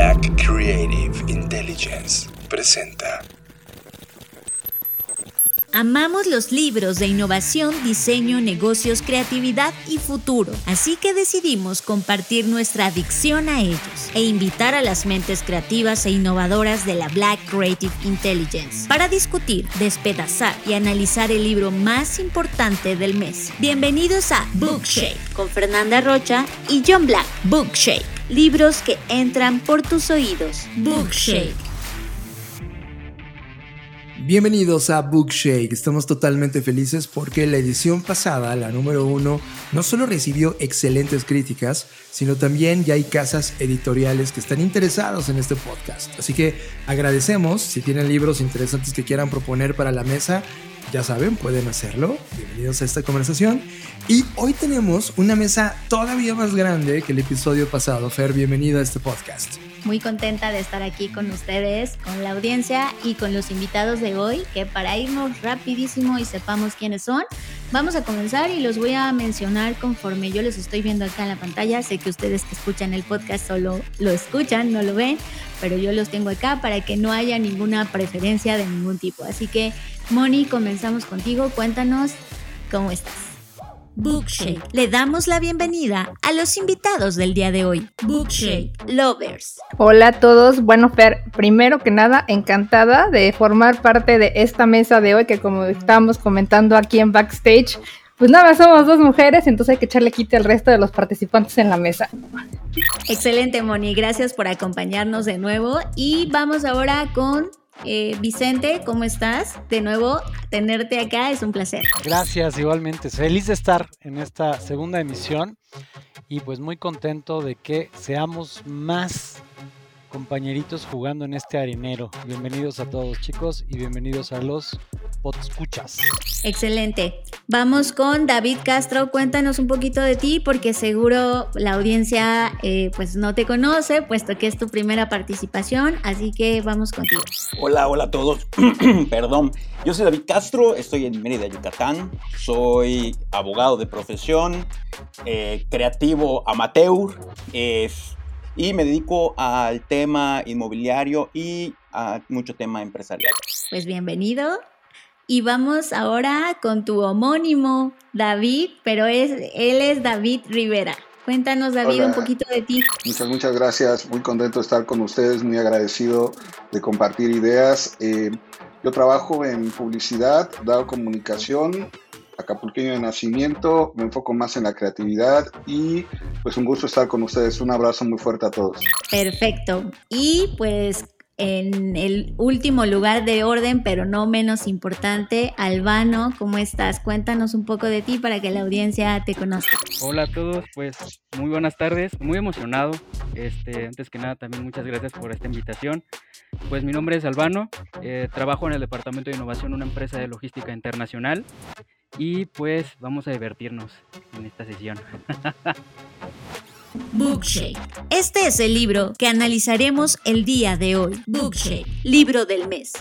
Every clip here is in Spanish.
Black Creative Intelligence presenta. Amamos los libros de innovación, diseño, negocios, creatividad y futuro, así que decidimos compartir nuestra adicción a ellos e invitar a las mentes creativas e innovadoras de la Black Creative Intelligence para discutir, despedazar y analizar el libro más importante del mes. Bienvenidos a Bookshape con Fernanda Rocha y John Black. Bookshape, libros que entran por tus oídos. Bookshape. Bienvenidos a Bookshake. Estamos totalmente felices porque la edición pasada, la número uno, no solo recibió excelentes críticas, sino también ya hay casas editoriales que están interesados en este podcast. Así que agradecemos si tienen libros interesantes que quieran proponer para la mesa. Ya saben, pueden hacerlo. Bienvenidos a esta conversación. Y hoy tenemos una mesa todavía más grande que el episodio pasado. Fer, bienvenido a este podcast muy contenta de estar aquí con ustedes, con la audiencia y con los invitados de hoy, que para irnos rapidísimo y sepamos quiénes son, vamos a comenzar y los voy a mencionar conforme yo los estoy viendo acá en la pantalla. Sé que ustedes que escuchan el podcast solo lo escuchan, no lo ven, pero yo los tengo acá para que no haya ninguna preferencia de ningún tipo. Así que, Moni, comenzamos contigo. Cuéntanos cómo estás. Bookshake. Le damos la bienvenida a los invitados del día de hoy. Bookshake Lovers. Hola a todos. Bueno, Fer, primero que nada, encantada de formar parte de esta mesa de hoy que como estábamos comentando aquí en backstage, pues nada, somos dos mujeres, entonces hay que echarle quite al resto de los participantes en la mesa. Excelente, Moni. Gracias por acompañarnos de nuevo. Y vamos ahora con eh, Vicente, ¿cómo estás? De nuevo, tenerte acá es un placer. Gracias, igualmente. Feliz de estar en esta segunda emisión y pues muy contento de que seamos más compañeritos jugando en este arenero. Bienvenidos a todos chicos y bienvenidos a los escuchas. Excelente. Vamos con David Castro. Cuéntanos un poquito de ti porque seguro la audiencia eh, pues no te conoce puesto que es tu primera participación. Así que vamos contigo. Hola, hola a todos. Perdón. Yo soy David Castro, estoy en Mérida, Yucatán. Soy abogado de profesión, eh, creativo amateur. Y me dedico al tema inmobiliario y a mucho tema empresarial. Pues bienvenido. Y vamos ahora con tu homónimo, David, pero es, él es David Rivera. Cuéntanos, David, un poquito de ti. Muchas, muchas gracias. Muy contento de estar con ustedes, muy agradecido de compartir ideas. Eh, yo trabajo en publicidad, dado comunicación, acapulqueño de nacimiento, me enfoco más en la creatividad y pues un gusto estar con ustedes. Un abrazo muy fuerte a todos. Perfecto. Y pues en el último lugar de orden, pero no menos importante, Albano, ¿cómo estás? Cuéntanos un poco de ti para que la audiencia te conozca. Hola a todos, pues muy buenas tardes, muy emocionado. Este, antes que nada, también muchas gracias por esta invitación. Pues mi nombre es Albano, eh, trabajo en el Departamento de Innovación, una empresa de logística internacional. Y pues vamos a divertirnos en esta sesión. Bookshake. Este es el libro que analizaremos el día de hoy. Bookshake, libro del mes.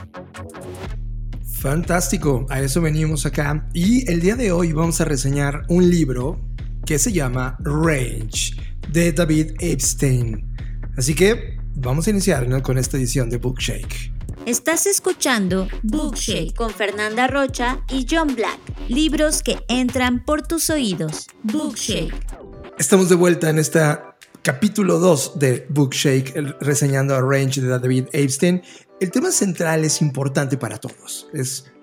Fantástico, a eso venimos acá. Y el día de hoy vamos a reseñar un libro que se llama Range de David Epstein. Así que vamos a iniciar con esta edición de Bookshake. Estás escuchando Bookshake con Fernanda Rocha y John Black, libros que entran por tus oídos. Bookshake. Estamos de vuelta en este capítulo 2 de Bookshake, reseñando a Range de David Epstein. El tema central es importante para todos.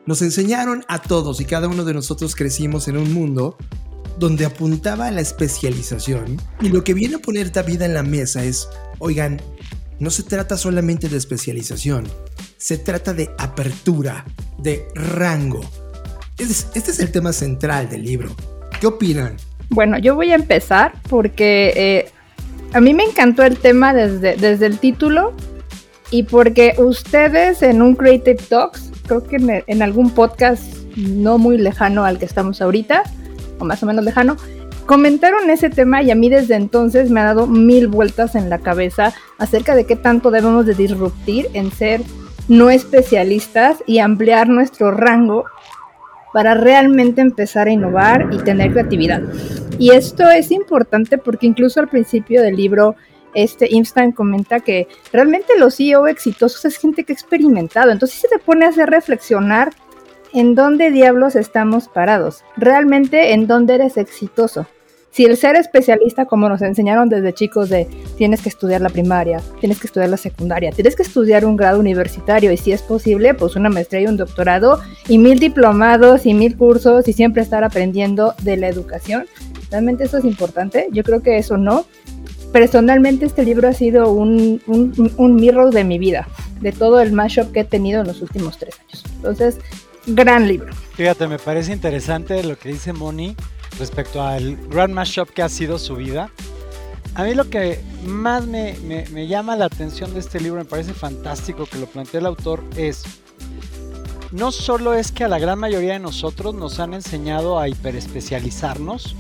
Nos enseñaron a todos y cada uno de nosotros crecimos en un mundo donde apuntaba a la especialización. Y lo que viene a poner David en la mesa es, oigan, no se trata solamente de especialización, se trata de apertura, de rango. Este es el tema central del libro. ¿Qué opinan? Bueno, yo voy a empezar porque eh, a mí me encantó el tema desde, desde el título y porque ustedes en un Creative Talks, creo que en, algún podcast no muy lejano al que estamos ahorita, o más o menos lejano, comentaron ese tema y a mí desde entonces me ha dado mil vueltas en la cabeza acerca de qué tanto debemos de disruptir en ser no especialistas y ampliar nuestro rango para realmente empezar a innovar y tener creatividad. Y esto es importante porque incluso al principio del libro este Einstein comenta que realmente los CEO exitosos es gente que ha experimentado. Entonces se te pone a hacer reflexionar en dónde diablos estamos parados, realmente en dónde eres exitoso. Si el ser especialista, como nos enseñaron desde chicos, de tienes que estudiar la primaria, tienes que estudiar la secundaria, tienes que estudiar un grado universitario y si es posible, pues una maestría y un doctorado y mil diplomados y mil cursos y siempre estar aprendiendo de la educación. ¿Realmente eso es importante? Yo creo que eso no. Personalmente este libro ha sido un, un, mirror de mi vida, de todo el mashup que he tenido en los últimos tres años. Entonces, gran libro. Fíjate, me parece interesante lo que dice Moni respecto al Grand Mashup que ha sido su vida. A mí lo que más me, llama la atención de este libro, me parece fantástico que lo plantea el autor, es no solo es que a la gran mayoría de nosotros nos han enseñado a hiperespecializarnos,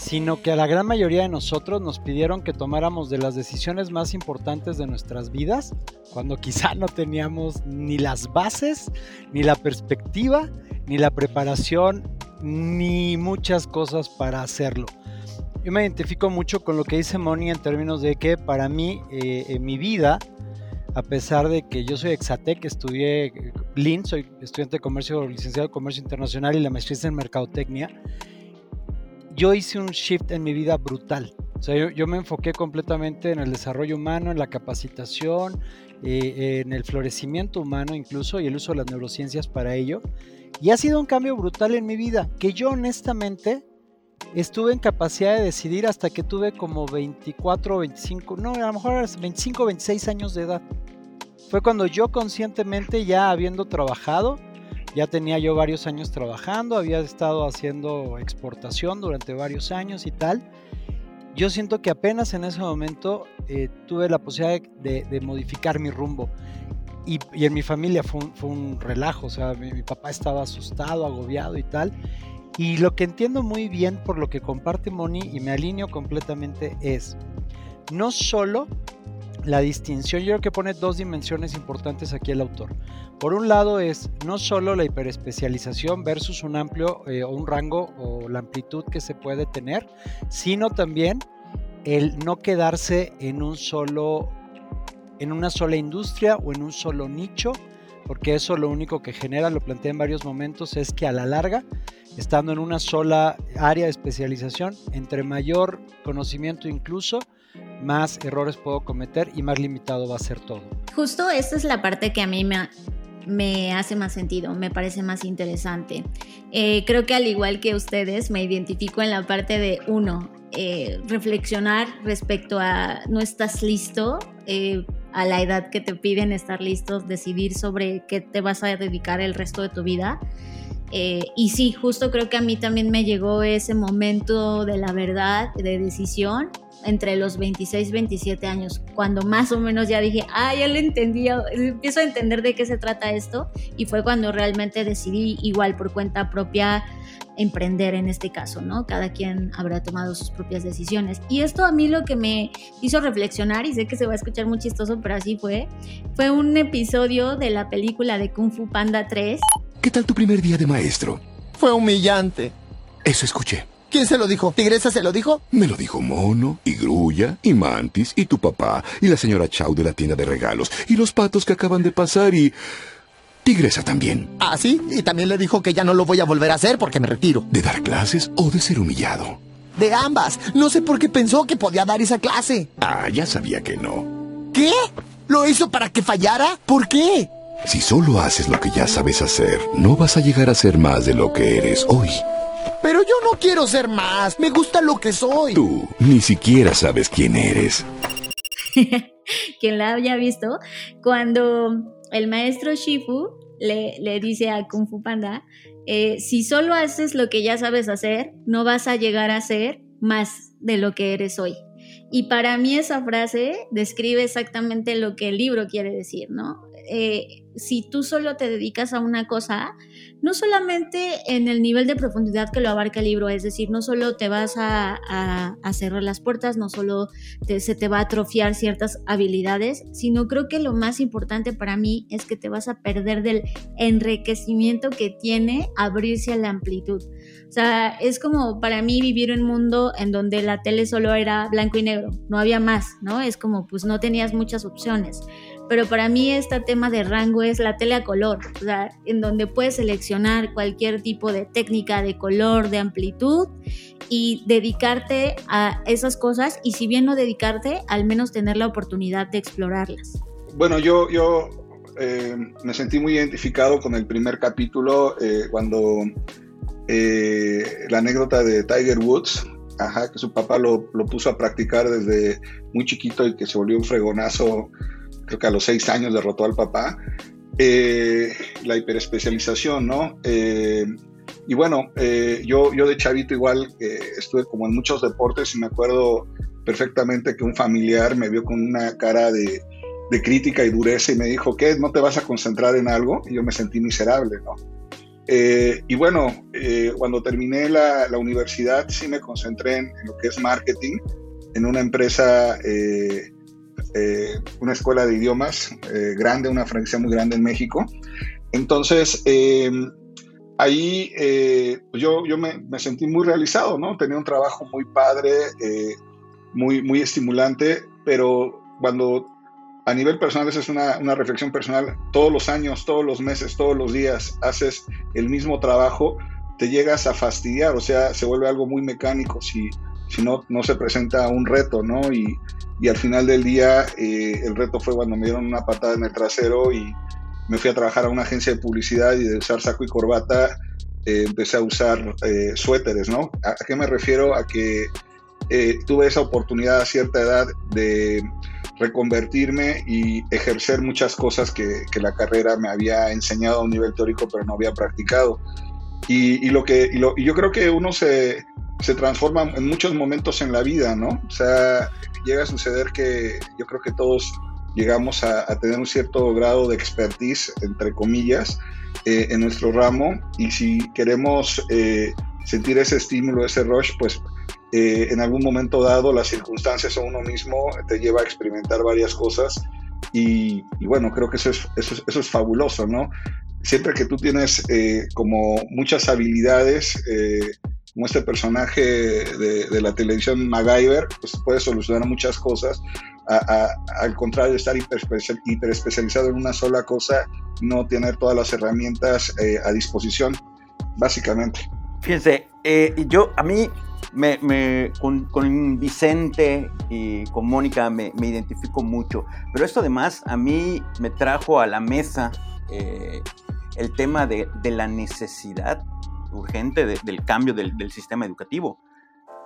sino que a la gran mayoría de nosotros nos pidieron que tomáramos de las decisiones más importantes de nuestras vidas, cuando quizá no teníamos ni las bases, ni la perspectiva, ni la preparación, ni muchas cosas para hacerlo. Yo me identifico mucho con lo que dice Moni en términos de que para mí, eh, en mi vida, a pesar de que yo soy exatec, estudié eh, Lean, soy estudiante de comercio, licenciado de comercio internacional y la maestría en mercadotecnia, yo hice un shift en mi vida brutal. O sea, yo, me enfoqué completamente en el desarrollo humano, en la capacitación, eh, en el florecimiento humano incluso y el uso de las neurociencias para ello. Y ha sido un cambio brutal en mi vida, que yo honestamente estuve en capacidad de decidir hasta que tuve como 24 o 25, no, a lo mejor 25 o 26 años de edad. Fue cuando yo conscientemente ya habiendo trabajado, ya tenía yo varios años trabajando, había estado haciendo exportación durante varios años y tal. Yo siento que apenas en ese momento eh, tuve la posibilidad de modificar mi rumbo y, en mi familia fue un, relajo, o sea, mi, papá estaba asustado, agobiado y tal. Y lo que entiendo muy bien por lo que comparte Moni y me alineo completamente es, no solo la distinción, yo creo que pone dos dimensiones importantes aquí el autor. Por un lado es no solo la hiperespecialización versus un amplio eh, o un rango o la amplitud que se puede tener, sino también el no quedarse en un solo en una sola industria o en un solo nicho, porque eso lo único que genera, lo planteé en varios momentos, es que a la larga, estando en una sola área de especialización, entre mayor conocimiento incluso, más errores puedo cometer y más limitado va a ser todo. Justo esta es la parte que a mí me, me hace más sentido, me parece más interesante. Eh, creo que al igual que ustedes, me identifico en la parte de uno, eh, reflexionar respecto a no estás listo eh, a la edad que te piden estar listos, decidir sobre qué te vas a dedicar el resto de tu vida. Eh, y sí, justo creo que a mí también me llegó ese momento de la verdad, de decisión, entre los 26 y 27 años, cuando más o menos ya dije, ah, ya lo entendí, empiezo a entender de qué se trata esto, y fue cuando realmente decidí igual por cuenta propia emprender en este caso, ¿no? Cada quien habrá tomado sus propias decisiones. Y esto a mí lo que me hizo reflexionar, y sé que se va a escuchar muy chistoso, pero así fue, fue un episodio de la película de Kung Fu Panda 3. ¿Qué tal tu primer día de maestro? Fue humillante. Eso escuché. ¿Quién se lo dijo? ¿Tigresa se lo dijo? Me lo dijo Mono, y Grulla, y Mantis, y tu papá, y la señora Chau de la tienda de regalos, y los patos que acaban de pasar, y... Tigresa también. Ah, sí, y también le dijo que ya no lo voy a volver a hacer porque me retiro. ¿De dar clases o de ser humillado? De ambas. No sé por qué pensó que podía dar esa clase. Ah, ya sabía que no. ¿Qué? ¿Lo hizo para que fallara? ¿Por qué? Si solo haces lo que ya sabes hacer, no vas a llegar a ser más de lo que eres hoy. Pero yo no quiero ser más. Me gusta lo que soy. Tú ni siquiera sabes quién eres. Quien la haya visto, cuando el maestro Shifu le, le dice a Kung Fu Panda, eh, si solo haces lo que ya sabes hacer, no vas a llegar a ser más de lo que eres hoy. Y para mí esa frase describe exactamente lo que el libro quiere decir, ¿no? eh, si tú solo te dedicas a una cosa, no solamente en el nivel de profundidad que lo abarca el libro, es decir, no solo te vas a, cerrar las puertas, no solo se te va a atrofiar ciertas habilidades, sino creo que lo más importante para mí es que te vas a perder del enriquecimiento que tiene abrirse a la amplitud. O sea, es como para mí vivir un mundo en donde la tele solo era blanco y negro, no había más, ¿no? Es como pues no tenías muchas opciones pero para mí este tema de rango es la tele a color, o sea, en donde puedes seleccionar cualquier tipo de técnica de color, de amplitud y dedicarte a esas cosas y si bien no dedicarte, al menos tener la oportunidad de explorarlas. Bueno, yo, yo eh, me sentí muy identificado con el primer capítulo eh, cuando eh, la anécdota de Tiger Woods, ajá, que su papá lo, lo puso a practicar desde muy chiquito y que se volvió un fregonazo creo que a los seis años derrotó al papá, eh, la hiperespecialización, ¿no? Eh, y bueno, eh, yo, yo de chavito igual estuve como en muchos deportes y me acuerdo perfectamente que un familiar me vio con una cara de, crítica y dureza y me dijo, ¿qué? ¿No te vas a concentrar en algo? Y yo me sentí miserable, ¿no? y bueno, cuando terminé la, la, universidad sí me concentré en, lo que es marketing, en una empresa eh, una escuela de idiomas eh, grande, una franquicia muy grande en México. Entonces, eh, ahí pues yo, yo me, me, sentí muy realizado, ¿no? Tenía un trabajo muy padre, muy, muy estimulante, pero cuando a nivel personal, esa es una, una, reflexión personal, todos los años, todos los meses, todos los días haces el mismo trabajo, te llegas a fastidiar, o sea, se vuelve algo muy mecánico si, si no, no se presenta un reto, ¿no? Y, y al final del día eh, el reto fue cuando me dieron una patada en el trasero y me fui a trabajar a una agencia de publicidad y de usar saco y corbata eh, empecé a usar eh, suéteres, ¿no? ¿A, qué me refiero? A que tuve esa oportunidad a cierta edad de reconvertirme y ejercer muchas cosas que, que, la carrera me había enseñado a un nivel teórico pero no había practicado. Y, y lo que, y, lo, y yo creo que uno se, se transforma en muchos momentos en la vida, ¿no? O sea, llega a suceder que yo creo que todos llegamos a, tener un cierto grado de expertise, entre comillas, eh, en nuestro ramo y si queremos eh, sentir ese estímulo, ese rush, pues eh, en algún momento dado las circunstancias o uno mismo te lleva a experimentar varias cosas y, bueno, creo que eso es, eso, eso es fabuloso, ¿no? Siempre que tú tienes como muchas habilidades, como este personaje de, la televisión MacGyver, pues puede solucionar muchas cosas. al contrario de estar hiper especializado en una sola cosa, no tener todas las herramientas eh, a disposición, básicamente. Fíjense, eh, yo a mí me, con, Vicente y con Mónica me, identifico mucho, pero esto además a mí me trajo a la mesa eh, el tema de la necesidad urgente del cambio del, sistema educativo.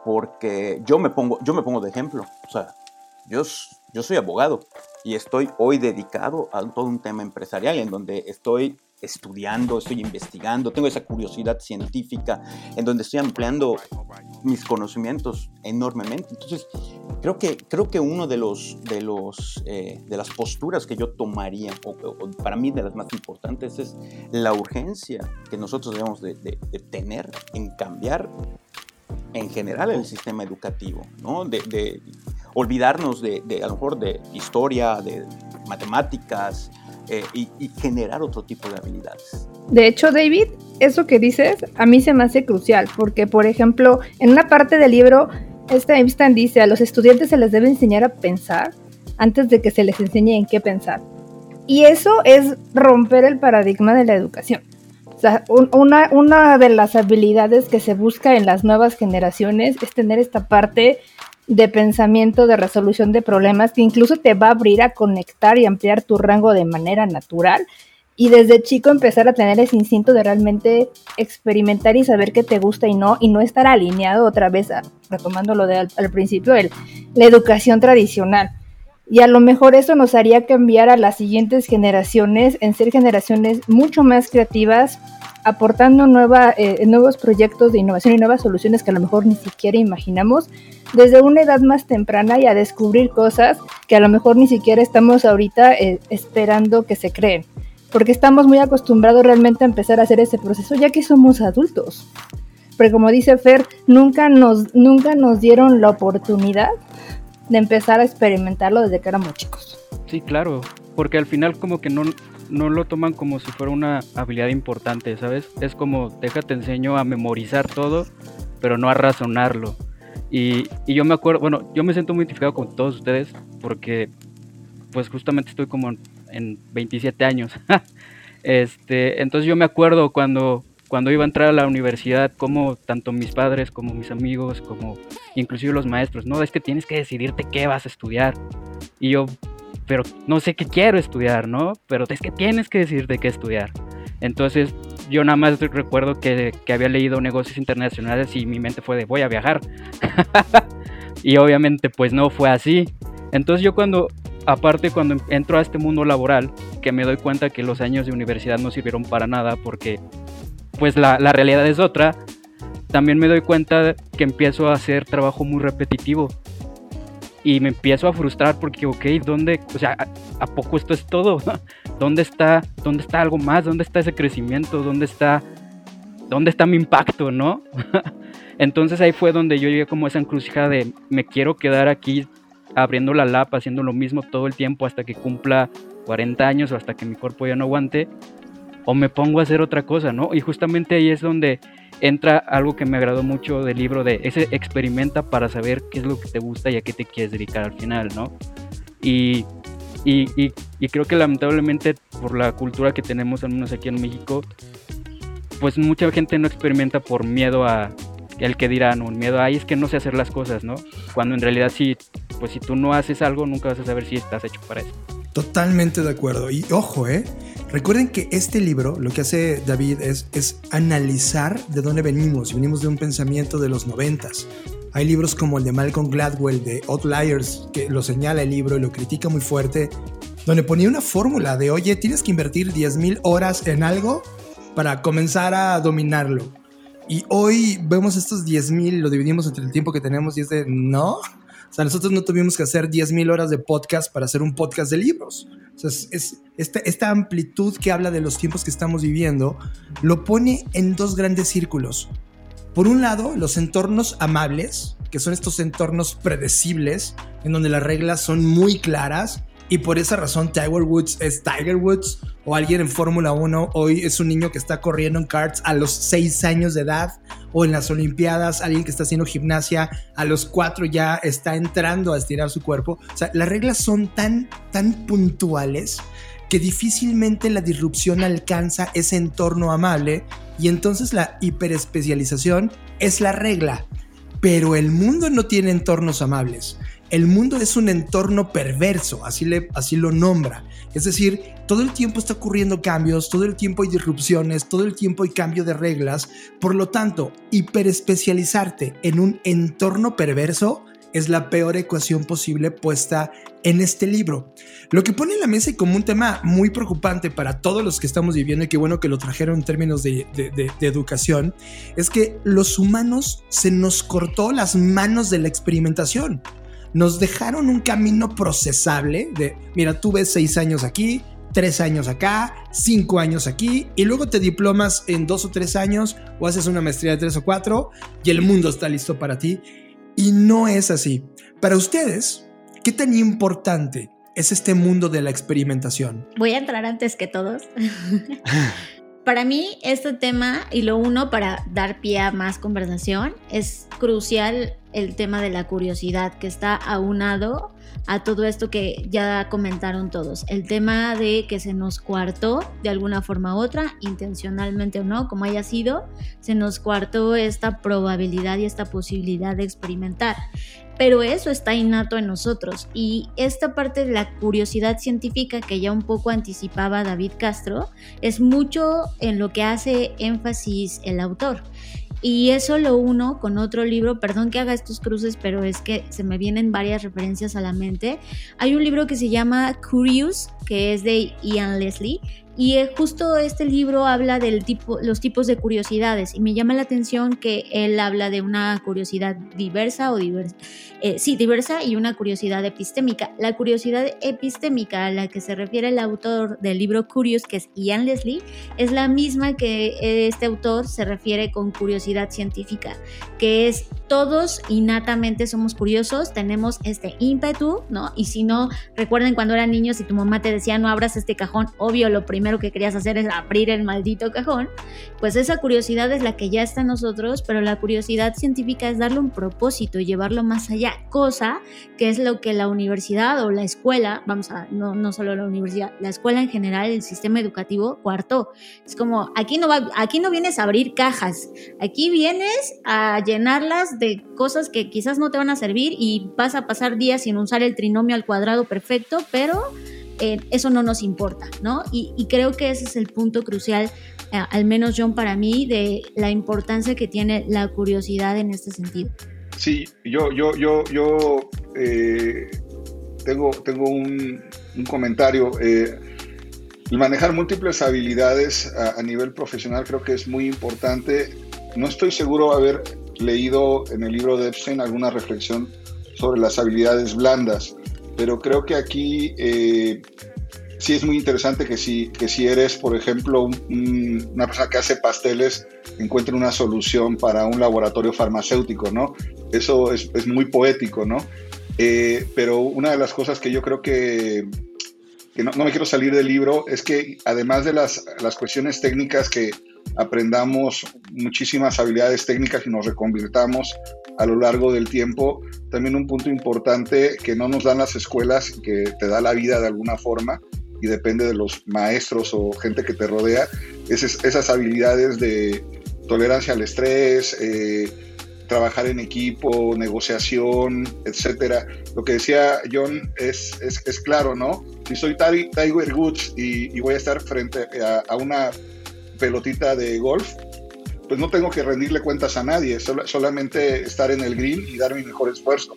Porque yo me pongo, yo me pongo de ejemplo. O sea, yo, yo soy abogado y estoy hoy dedicado a todo un tema empresarial en donde estoy estudiando, estoy investigando, tengo esa curiosidad científica en donde estoy ampliando mis conocimientos enormemente. Entonces, creo que, creo que uno de los, de los, eh, de las posturas que yo tomaría, o, para mí de las más importantes, es la urgencia que nosotros debemos de, tener en cambiar en general el sistema educativo, ¿no? De, olvidarnos de, a lo mejor de historia, de matemáticas, eh, y, generar otro tipo de habilidades. De hecho, David, eso que dices a mí se me hace crucial, porque, por ejemplo, en una parte del libro, este Einstein dice, a los estudiantes se les debe enseñar a pensar antes de que se les enseñe en qué pensar. Y eso es romper el paradigma de la educación. O sea, una, una de las habilidades que se busca en las nuevas generaciones es tener esta parte de pensamiento, de resolución de problemas, que incluso te va a abrir a conectar y ampliar tu rango de manera natural. Y desde chico empezar a tener ese instinto de realmente experimentar y saber qué te gusta y no, y no estar alineado otra vez, retomando lo de al, principio, el, la educación tradicional. Y a lo mejor eso nos haría cambiar a las siguientes generaciones en ser generaciones mucho más creativas, aportando nueva, eh, nuevos proyectos de innovación y nuevas soluciones que a lo mejor ni siquiera imaginamos desde una edad más temprana y a descubrir cosas que a lo mejor ni siquiera estamos ahorita eh, esperando que se creen, porque estamos muy acostumbrados realmente a empezar a hacer ese proceso ya que somos adultos. Pero como dice Fer, nunca nos, nunca nos dieron la oportunidad de empezar a experimentarlo desde que éramos chicos. Sí, claro, porque al final como que no, no lo toman como si fuera una habilidad importante, ¿sabes? Es como, déjate enseño a memorizar todo, pero no a razonarlo. Y, y, yo me acuerdo, bueno, yo me siento muy identificado con todos ustedes porque pues justamente estoy como en 27 años. este, entonces yo me acuerdo cuando, cuando iba a entrar a la universidad, como tanto mis padres como mis amigos, como inclusive los maestros, no, es que tienes que decidirte qué vas a estudiar. Y yo, pero no sé qué quiero estudiar, ¿no? Pero es que tienes que decidirte qué estudiar. Entonces yo nada más recuerdo que, que, había leído negocios internacionales y mi mente fue de voy a viajar. y obviamente pues no fue así. Entonces yo cuando, aparte cuando entro a este mundo laboral, que me doy cuenta que los años de universidad no sirvieron para nada porque pues la, la realidad es otra, también me doy cuenta que empiezo a hacer trabajo muy repetitivo y me empiezo a frustrar porque, ok, ¿dónde, o sea, a, poco esto es todo? ¿Dónde está, dónde está algo más? ¿Dónde está ese crecimiento? ¿Dónde está, dónde está mi impacto, no? Entonces ahí fue donde yo llegué como esa encrucijada de me quiero quedar aquí abriendo la lapa, haciendo lo mismo todo el tiempo hasta que cumpla 40 años o hasta que mi cuerpo ya no aguante, o me pongo a hacer otra cosa, ¿no? Y justamente ahí es donde entra algo que me agradó mucho del libro de ese experimenta para saber qué es lo que te gusta y a qué te quieres dedicar al final, ¿no? Y, y, y, creo que lamentablemente por la cultura que tenemos, al menos aquí en México, pues mucha gente no experimenta por miedo a el que dirán o miedo a, ay, es que no sé hacer las cosas, ¿no? Cuando en realidad sí, pues si tú no haces algo, nunca vas a saber si estás hecho para eso. Totalmente de acuerdo. Y ojo, ¿eh? Recuerden que este libro lo que hace David es, es analizar de dónde venimos. Venimos de un pensamiento de los noventas. Hay libros como el de Malcolm Gladwell de Outliers que lo señala el libro y lo critica muy fuerte, donde ponía una fórmula de, oye, tienes que invertir 10.000 horas en algo para comenzar a dominarlo. Y hoy vemos estos 10.000, lo dividimos entre el tiempo que tenemos y es de, no, o sea, nosotros no tuvimos que hacer 10.000 horas de podcast para hacer un podcast de libros. O sea, es, esta, esta amplitud que habla de los tiempos que estamos viviendo, lo pone en dos grandes círculos. Por un lado, los entornos amables, que son estos entornos predecibles, en donde las reglas son muy claras y por esa razón Tiger Woods es Tiger Woods o alguien en Fórmula 1 hoy es un niño que está corriendo en karts a los 6 años de edad o en las Olimpiadas alguien que está haciendo gimnasia a los 4 ya está entrando a estirar su cuerpo. O sea, las reglas son tan, tan puntuales que difícilmente la disrupción alcanza ese entorno amable y entonces la hiperespecialización es la regla. Pero el mundo no tiene entornos amables el mundo es un entorno perverso, así, le, así lo nombra. Es decir, todo el tiempo está ocurriendo cambios, todo el tiempo hay disrupciones, todo el tiempo hay cambio de reglas. Por lo tanto, hiperespecializarte en un entorno perverso es la peor ecuación posible puesta en este libro. Lo que pone en la mesa y como un tema muy preocupante para todos los que estamos viviendo y qué bueno que lo trajeron en términos de, de educación, es que los humanos se nos cortó las manos de la experimentación nos dejaron un camino procesable de, mira, tú ves seis años aquí, tres años acá, cinco años aquí, y luego te diplomas en dos o tres años o haces una maestría de tres o cuatro y el mundo está listo para ti. Y no es así. Para ustedes, ¿qué tan importante es este mundo de la experimentación? Voy a entrar antes que todos. Para mí este tema, y lo uno para dar pie a más conversación, es crucial el tema de la curiosidad que está aunado a todo esto que ya comentaron todos. El tema de que se nos cuartó de alguna forma u otra, intencionalmente o no, como haya sido, se nos cuartó esta probabilidad y esta posibilidad de experimentar pero eso está innato en nosotros y esta parte de la curiosidad científica que ya un poco anticipaba David Castro es mucho en lo que hace énfasis el autor. Y eso lo uno con otro libro, perdón que haga estos cruces, pero es que se me vienen varias referencias a la mente. Hay un libro que se llama Curious, que es de Ian Leslie, Y eh, justo este libro habla de los tipos de curiosidades y me llama la atención que él habla de una curiosidad diversa o diversa, eh, sí, diversa y una curiosidad epistémica. La curiosidad epistémica a la que se refiere el autor del libro Curious, que es Ian Leslie, es la misma que este autor se refiere con curiosidad científica, que es todos innatamente somos curiosos, tenemos este ímpetu, ¿no? Y si no, recuerden cuando eran niños y tu mamá te decía no abras este cajón, obvio lo primero que querías hacer es abrir el maldito cajón, pues esa curiosidad es la que ya está en nosotros, pero la curiosidad científica es darle un propósito y llevarlo más allá, cosa que es lo que la universidad o la escuela, vamos a, no, no solo la universidad, la escuela en general, el sistema educativo cuarto. Es como, aquí no, va, aquí no vienes a abrir cajas, aquí vienes a llenarlas de cosas que quizás no te van a servir y vas a pasar días sin usar el trinomio al cuadrado perfecto, pero eh, eso no nos importa, ¿no? Y, creo que ese es el punto crucial, eh, al menos John para mí, de la importancia que tiene la curiosidad en este sentido. Sí, yo, yo, yo, yo eh, tengo, tengo un, comentario. el manejar múltiples habilidades a, a nivel profesional creo que es muy importante. No estoy seguro haber leído en el libro de Epstein alguna reflexión sobre las habilidades blandas, pero creo que aquí eh, sí es muy interesante que si, que si eres, por ejemplo, una persona que hace pasteles, encuentre una solución para un laboratorio farmacéutico, ¿no? Eso es, es muy poético, ¿no? Eh, pero una de las cosas que yo creo que, que no, no, me quiero salir del libro es que además de las, las cuestiones técnicas que aprendamos muchísimas habilidades técnicas y nos reconvirtamos a lo largo del tiempo. También un punto importante que no nos dan las escuelas, que te da la vida de alguna forma y depende de los maestros o gente que te rodea, es esas habilidades de tolerancia al estrés, eh, trabajar en equipo, negociación, etcétera. Lo que decía John es, es, claro, ¿no? Si soy Tiger Woods y, y voy a estar frente a una pelotita de golf, pues no tengo que rendirle cuentas a nadie, solamente estar en el green y dar mi mejor esfuerzo.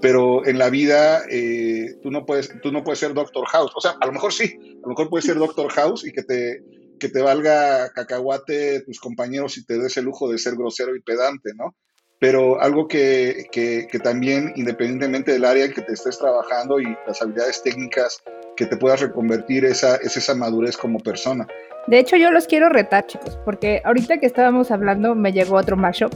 Pero en la vida eh, tú, no puedes, tú no puedes ser Doctor House. O sea, a lo mejor sí, a lo mejor puedes ser Doctor House y que te, que te valga cacahuate tus compañeros y te des el lujo de ser grosero y pedante, ¿no? Pero algo que, que también, independientemente del área en que te estés trabajando y las habilidades técnicas que te puedas reconvertir, esa, es esa madurez como persona. De hecho, yo los quiero retar, chicos, porque ahorita que estábamos hablando me llegó otro mashup.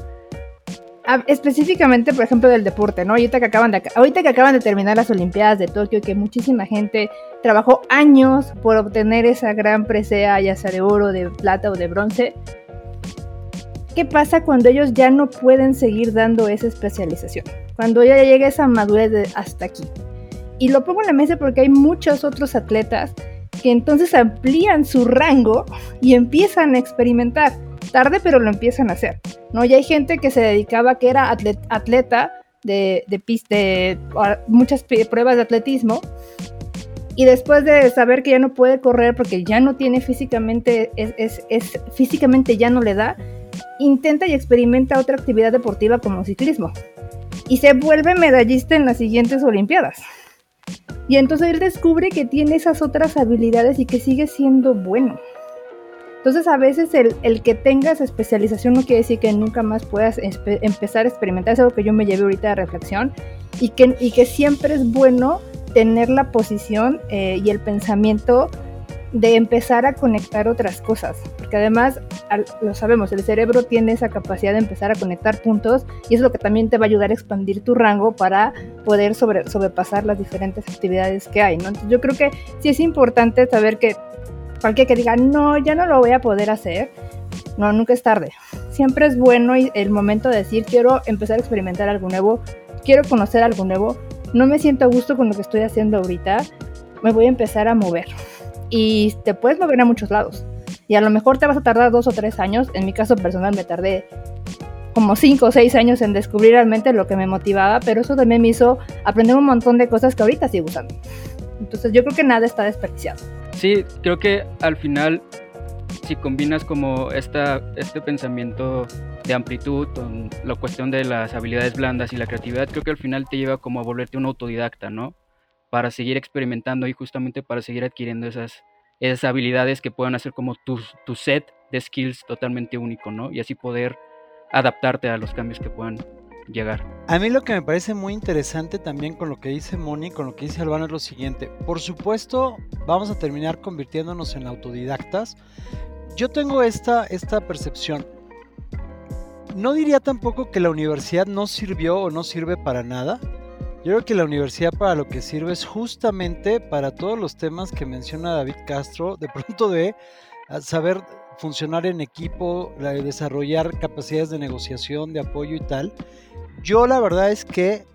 Ah, específicamente, por ejemplo, del deporte, ¿no? Ahorita que, acaban de, ahorita que acaban de terminar las Olimpiadas de Tokio, que muchísima gente trabajó años por obtener esa gran presea, ya sea de oro, de plata o de bronce. ¿Qué pasa cuando ellos ya no pueden seguir dando esa especialización? Cuando ya llega esa madurez de hasta aquí. Y lo pongo en la mesa porque hay muchos otros atletas que entonces amplían su rango y empiezan a experimentar. Tarde, pero lo empiezan a hacer. ¿no? Y hay gente que se dedicaba, que era atleta de, de, de muchas pruebas de atletismo, y después de saber que ya no puede correr porque ya no tiene físicamente, es, es, físicamente ya no le da, intenta y experimenta otra actividad deportiva como ciclismo. Y se vuelve medallista en las siguientes Olimpiadas. Y entonces él descubre que tiene esas otras habilidades y que sigue siendo bueno. Entonces a veces el, que tengas especialización no quiere decir que nunca más puedas empezar a experimentar. Es algo que yo me llevé ahorita de reflexión. Y que, y que siempre es bueno tener la posición eh, y el pensamiento de empezar a conectar otras cosas, porque además lo sabemos, el cerebro tiene esa capacidad de empezar a conectar puntos y es lo que también te va a ayudar a expandir tu rango para poder sobre, sobrepasar las diferentes actividades que hay, ¿no? Entonces yo creo que sí es importante saber que cualquier que diga, no, ya no lo voy a poder hacer, no, nunca es tarde. Siempre es bueno el momento de decir, quiero empezar a experimentar algo nuevo, quiero conocer algo nuevo, no me siento a gusto con lo que estoy haciendo ahorita, me voy a empezar a mover y te puedes mover a muchos lados. Y a lo mejor te vas a tardar dos o tres años. En mi caso personal me tardé como cinco o seis años en descubrir realmente lo que me motivaba, pero eso también me hizo aprender un montón de cosas que ahorita sigo usando. Entonces yo creo que nada está desperdiciado. Sí, creo que al final si combinas como esta, este pensamiento de amplitud con la cuestión de las habilidades blandas y la creatividad, creo que al final te lleva como a volverte un autodidacta, ¿no? Para seguir experimentando y justamente para seguir adquiriendo esas, esas habilidades que puedan hacer como tu, tu set de skills totalmente único, ¿no? Y así poder adaptarte a los cambios que puedan llegar. A mí lo que me parece muy interesante también con lo que dice Moni, con lo que dice Albano es lo siguiente. Por supuesto, vamos a terminar convirtiéndonos en autodidactas. Yo tengo esta, esta percepción. No diría tampoco que la universidad no sirvió o no sirve para nada. Yo creo que la universidad para lo que sirve es justamente para todos los temas que menciona David Castro, de pronto de ah, saber funcionar en equipo, desarrollar capacidades de negociación, de apoyo y tal. Yo la verdad es que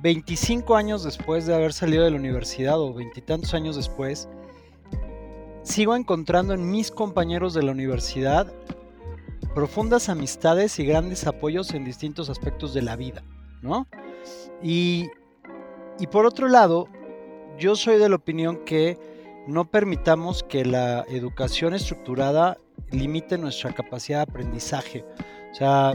25 años después de haber salido de la universidad o veintitantos años después, sigo encontrando en mis compañeros de la universidad profundas amistades y grandes apoyos en distintos aspectos de la vida, ¿no? Y, y por otro lado, yo soy de la opinión que no permitamos que la educación estructurada limite nuestra capacidad de aprendizaje. O sea,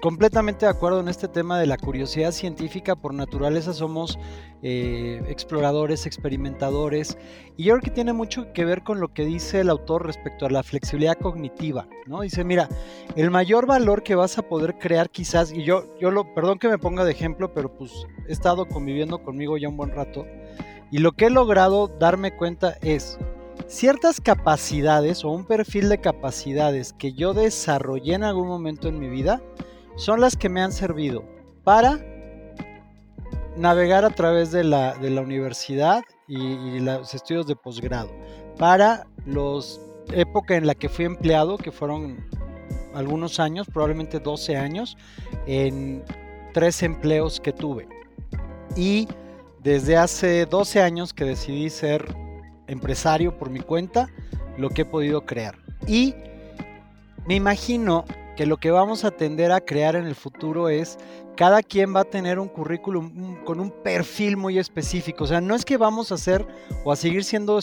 completamente de acuerdo en este tema de la curiosidad científica. Por naturaleza somos eh, exploradores, experimentadores. Y yo creo que tiene mucho que ver con lo que dice el autor respecto a la flexibilidad cognitiva. ¿no? Dice, mira, el mayor valor que vas a poder crear quizás, y yo, yo lo, perdón que me ponga de ejemplo, pero pues he estado conviviendo conmigo ya un buen rato. Y lo que he logrado darme cuenta es ciertas capacidades o un perfil de capacidades que yo desarrollé en algún momento en mi vida son las que me han servido para navegar a través de la, de la universidad y, los estudios de posgrado, para los época en la que fui empleado, que fueron algunos años, probablemente 12 años, en tres empleos que tuve. Y desde hace 12 años que decidí ser empresario por mi cuenta, lo que he podido crear. Y me imagino que lo que vamos a tender a crear en el futuro es cada quien va a tener un currículum con un perfil muy específico. O sea, no es que vamos a ser o a seguir siendo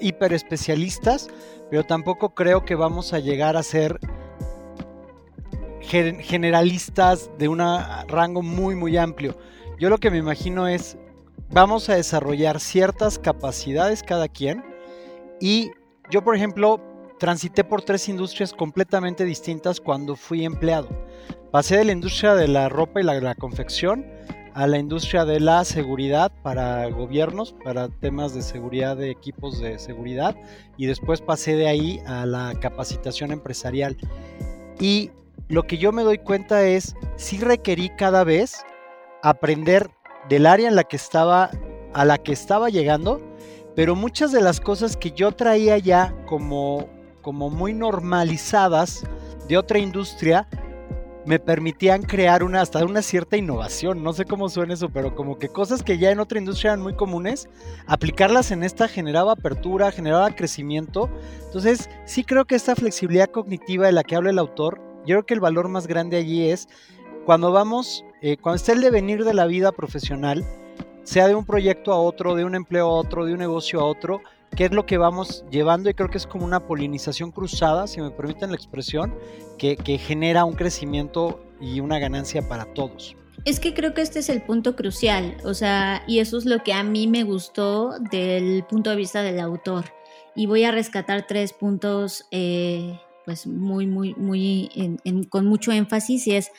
hiper especialistas, pero tampoco creo que vamos a llegar a ser generalistas de un rango muy muy amplio. Yo lo que me imagino es vamos a desarrollar ciertas capacidades cada quien y yo por ejemplo transité por tres industrias completamente distintas cuando fui empleado. Pasé de la industria de la ropa y la, confección a la industria de la seguridad para gobiernos, para temas de seguridad de equipos de seguridad y después pasé de ahí a la capacitación empresarial. Y lo que yo me doy cuenta es, si requerí cada vez aprender del área en la que estaba, a la que estaba llegando, pero muchas de las cosas que yo traía ya como, como muy normalizadas de otra industria, me permitían crear una, hasta una cierta innovación. No sé cómo suena eso, pero como que cosas que ya en otra industria eran muy comunes, aplicarlas en esta generaba apertura, generaba crecimiento. Entonces, sí creo que esta flexibilidad cognitiva de la que habla el autor, yo creo que el valor más grande allí es cuando vamos, eh, cuando está el devenir de la vida profesional, sea de un proyecto a otro, de un empleo a otro, de un negocio a otro, qué es lo que vamos llevando y creo que es como una polinización cruzada, si me permiten la expresión, que, genera un crecimiento y una ganancia para todos. Es que creo que este es el punto crucial, o sea, y eso es lo que a mí me gustó del punto de vista del autor. Y voy a rescatar tres puntos, eh, pues muy, muy, muy, con mucho énfasis, y es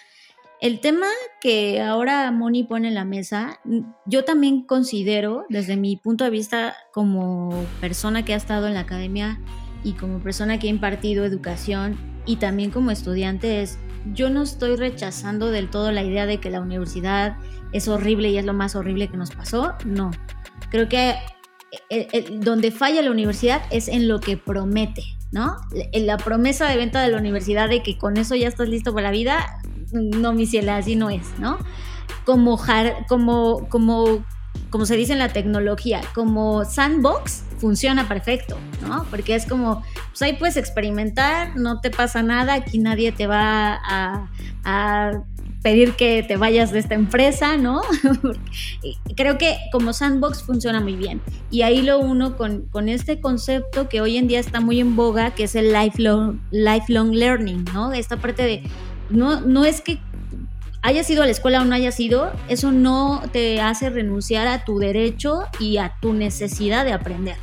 el tema que ahora Moni pone en la mesa, yo también considero, desde mi punto de vista como persona que ha estado en la academia y como persona que ha impartido educación y también como estudiante, es yo no estoy rechazando del todo la idea de que la universidad es horrible y es lo más horrible que nos pasó. No. Creo que eh, eh, donde falla la universidad es en lo que promete, ¿no? La promesa de venta de la universidad de que con eso ya estás listo para la vida, no, mi ciela, así no es, ¿no? Como, como, como, como se dice en la tecnología, como sandbox funciona perfecto, ¿no? Porque es como, pues ahí puedes experimentar, no te pasa nada, aquí nadie te va a, a pedir que te vayas de esta empresa, ¿no? Creo que como sandbox funciona muy bien. Y ahí lo uno con, con, este concepto que hoy en día está muy en boga, que es el lifelong, lifelong learning, ¿no? Esta parte de no, no es que hayas ido a la escuela o no hayas ido, eso no te hace renunciar a tu derecho y a tu necesidad de aprender.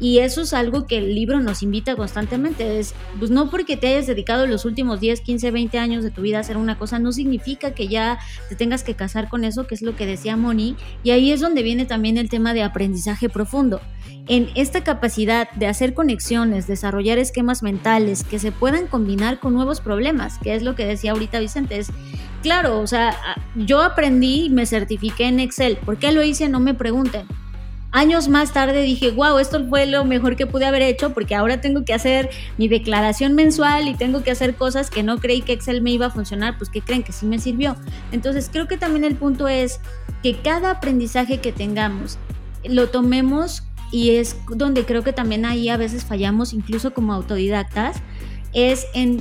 Y eso es algo que el libro nos invita constantemente. Es, pues no porque te hayas dedicado los últimos 10, 15, 20 años de tu vida a hacer una cosa, no significa que ya te tengas que casar con eso, que es lo que decía Moni. Y ahí es donde viene también el tema de aprendizaje profundo. En esta capacidad de hacer conexiones, desarrollar esquemas mentales que se puedan combinar con nuevos problemas, que es lo que decía ahorita Vicente, es claro, o sea, yo aprendí y me certifiqué en Excel. ¿Por qué lo hice? No me pregunten años más tarde dije, wow, esto fue lo mejor que pude haber hecho porque ahora tengo que hacer mi declaración mensual y tengo que hacer cosas que no creí que Excel me iba a funcionar, pues que creen que sí me sirvió. Entonces creo que también el punto es que cada aprendizaje que tengamos lo tomemos y es donde creo que también ahí a veces fallamos, incluso como autodidactas, es en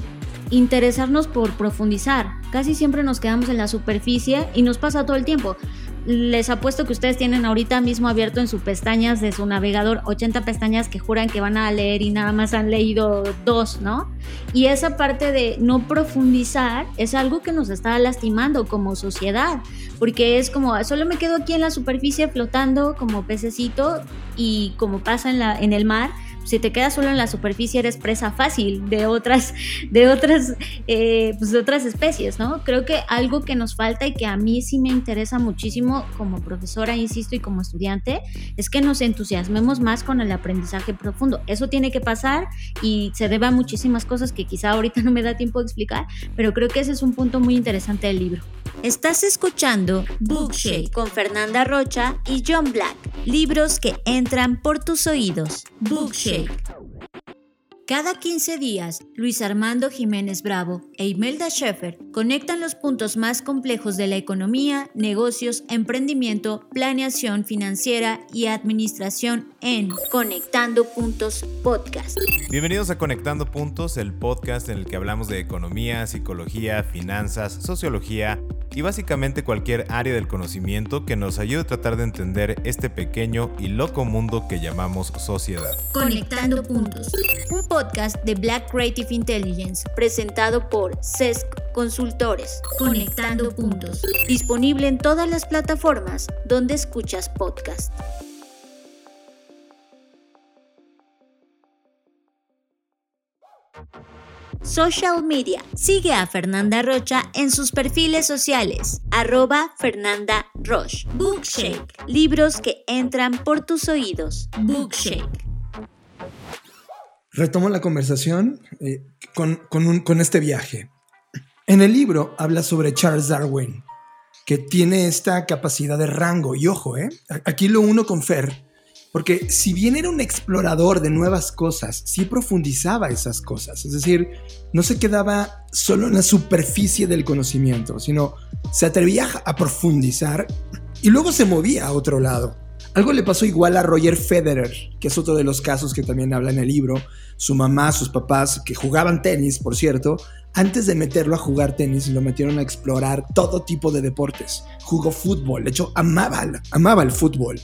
interesarnos por profundizar. Casi siempre nos quedamos en la superficie y nos pasa todo el tiempo les apuesto que ustedes tienen ahorita mismo abierto en sus pestañas de su navegador 80 pestañas que juran que van a leer y nada más han leído dos, ¿no? Y esa parte de no profundizar es algo que nos está lastimando como sociedad, porque es como, solo me quedo aquí en la superficie flotando como pececito y como pasa en, la, en el mar si te quedas solo en la superficie eres presa fácil de otras, de otras, eh, pues de otras especies, ¿no? Creo que algo que nos falta y que a mí sí me interesa muchísimo como profesora, insisto, y como estudiante, es que nos entusiasmemos más con el aprendizaje profundo. Eso tiene que pasar y se debe a muchísimas cosas que quizá ahorita no me da tiempo de explicar, pero creo que ese es un punto muy interesante del libro. Estás escuchando Bookshake con Fernanda Rocha y John Black, libros que entran por tus oídos. Bookshake. Cheio. Cada 15 días, Luis Armando Jiménez Bravo e Imelda Schaeffer conectan los puntos más complejos de la economía, negocios, emprendimiento, planeación financiera y administración en Conectando Puntos Podcast. Bienvenidos a Conectando Puntos, el podcast en el que hablamos de economía, psicología, finanzas, sociología y básicamente cualquier área del conocimiento que nos ayude a tratar de entender este pequeño y loco mundo que llamamos sociedad. Conectando Puntos, un podcast de Black Creative Intelligence presentado por CESC Consultores. Conectando Puntos, disponible en todas las plataformas donde escuchas podcast. Social Media. Sigue a Fernanda Rocha en sus perfiles sociales. Arroba Fernanda Roche. Bookshake. Libros que entran por tus oídos. Bookshake. Retomo la conversación eh, con, con este viaje. En el libro habla sobre Charles Darwin, que tiene esta capacidad de rango. Y ojo, ¿eh? aquí lo uno con Fer porque si bien era un explorador de nuevas cosas, sí profundizaba esas cosas. Es decir, no se quedaba solo en la superficie del conocimiento, sino se atrevía a profundizar y luego se movía a otro lado. Algo le pasó igual a Roger Federer, que es otro de los casos que también habla en el libro. Su mamá, sus papás, que jugaban tenis, por cierto, antes de meterlo a jugar tenis, lo metieron a explorar todo tipo de deportes. Jugó fútbol, de hecho, amaba, amaba el fútbol.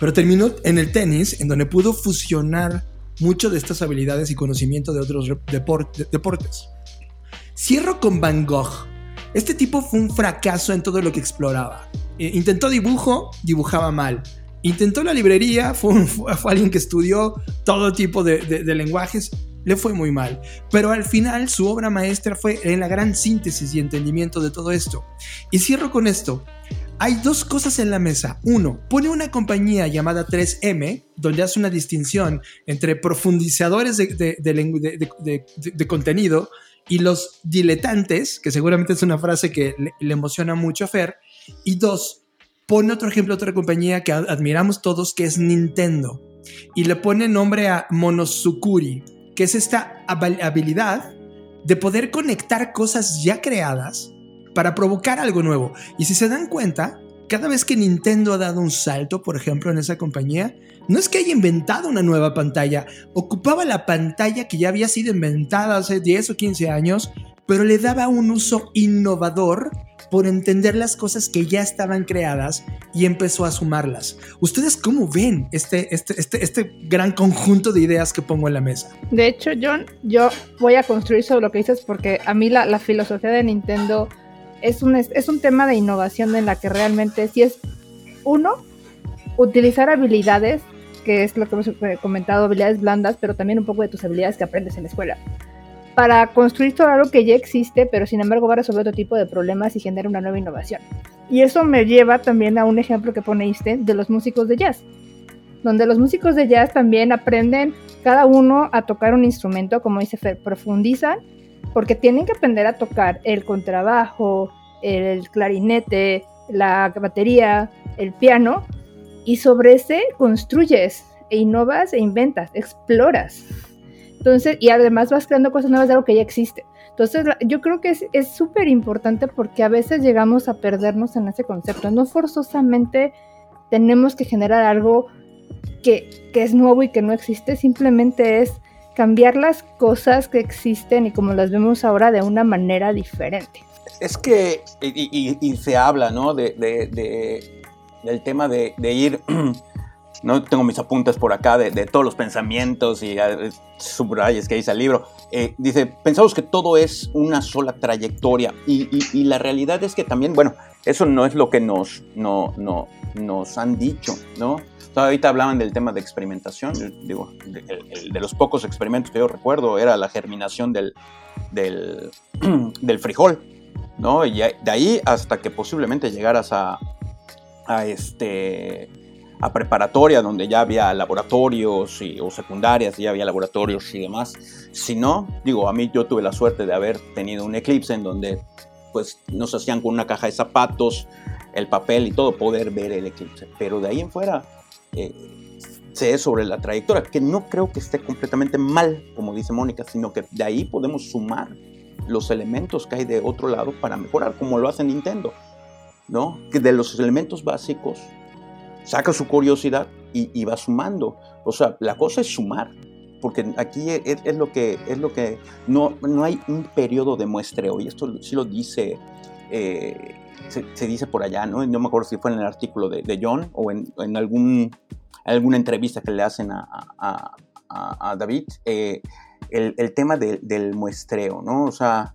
Pero terminó en el tenis, en donde pudo fusionar mucho de estas habilidades y conocimiento de otros deportes. Cierro con Van Gogh. Este tipo fue un fracaso en todo lo que exploraba. Intentó dibujo, dibujaba mal. Intentó la librería, fue, alguien que estudió todo tipo de, lenguajes, le fue muy mal. Pero al final su obra maestra fue en la gran síntesis y entendimiento de todo esto. Y cierro con esto. Hay dos cosas en la mesa. Uno, pone una compañía llamada 3M, donde hace una distinción entre profundizadores de, contenido y los diletantes, que seguramente es una frase que le, emociona mucho a Fer. Y dos, pone otro ejemplo, otra compañía que admiramos todos, que es Nintendo. Y le pone nombre a Monosukuri, que es esta habilidad de poder conectar cosas ya creadas para provocar algo nuevo. Y si se dan cuenta, cada vez que Nintendo ha dado un salto, por ejemplo, en esa compañía, no es que haya inventado una nueva pantalla, ocupaba la pantalla que ya había sido inventada hace 10 o 15 años, pero le daba un uso innovador por entender las cosas que ya estaban creadas y empezó a sumarlas. ¿Ustedes cómo ven este, este, este, este gran conjunto de ideas que pongo en la mesa? De hecho, John, yo voy a construir sobre lo que dices porque a mí la, filosofía de Nintendo es un, es un tema de innovación en la que realmente si es uno, utilizar habilidades que es lo que hemos comentado, habilidades blandas, pero también un poco de tus habilidades que aprendes en la escuela. Para construir todo algo que ya existe, pero sin embargo va a resolver otro tipo de problemas y genera una nueva innovación. Y eso me lleva también a un ejemplo que ponéiste de los músicos de jazz, donde los músicos de jazz también aprenden cada uno a tocar un instrumento, como dice Fer, profundizan, porque tienen que aprender a tocar el contrabajo, el clarinete, la batería, el piano, y sobre ese construyes e innovas e inventas, exploras. Entonces, y además vas creando cosas nuevas de algo que ya existe. Entonces, yo creo que es súper importante porque a veces llegamos a perdernos en ese concepto. No forzosamente tenemos que generar algo que, que es nuevo y que no existe, simplemente es cambiar las cosas que existen y como las vemos ahora de una manera diferente. Es que, y, se habla, ¿no? De, del tema de, ir, no tengo mis apuntes por acá de, todos los pensamientos y uh, subrayes que dice el libro. Eh, dice, pensamos que todo es una sola trayectoria y, la realidad es que también, bueno, eso no es lo que nos, no, no, nos han dicho, ¿no? ahorita hablaban del tema de experimentación, digo, de, los pocos experimentos que yo recuerdo era la germinación del, del, del frijol, ¿no? Y de ahí hasta que posiblemente llegaras a, a este a preparatoria donde ya había laboratorios y, o secundarias ya había laboratorios y demás. Si no, digo, a mí yo tuve la suerte de haber tenido un eclipse en donde pues nos hacían con una caja de zapatos, el papel y todo, poder ver el eclipse. Pero de ahí en fuera eh, sé sobre la trayectoria, que no creo que esté completamente mal, como dice Mónica, sino que de ahí podemos sumar los elementos que hay de otro lado para mejorar, como lo hace Nintendo, ¿no? Que de los elementos básicos saca su curiosidad y, va sumando. O sea, la cosa es sumar, porque aquí es, lo que, es lo que no, no hay un periodo de muestreo, y esto sí lo dice, eh, se, dice por allá, ¿no? No me acuerdo si fue en el artículo de, John o en, en, algún, alguna entrevista que le hacen a, a, David. Eh, el, tema del muestreo, ¿no? O sea,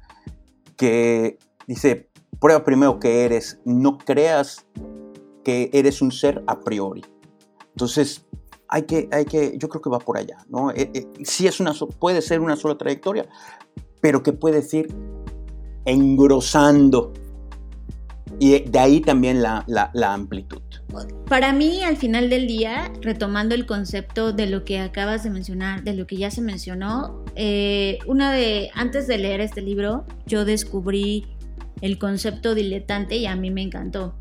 que dice, prueba primero que eres, no creas que eres un ser a priori. Entonces, hay que, hay que, yo creo que va por allá, ¿no? Eh, eh, sí es una, puede ser una sola trayectoria, pero que puede ir engrosando. Y de ahí también la, la amplitud. Para mí, al final del día, retomando el concepto de lo que acabas de mencionar, de lo que ya se mencionó, eh, una de, antes de leer este libro, yo descubrí el concepto diletante y a mí me encantó.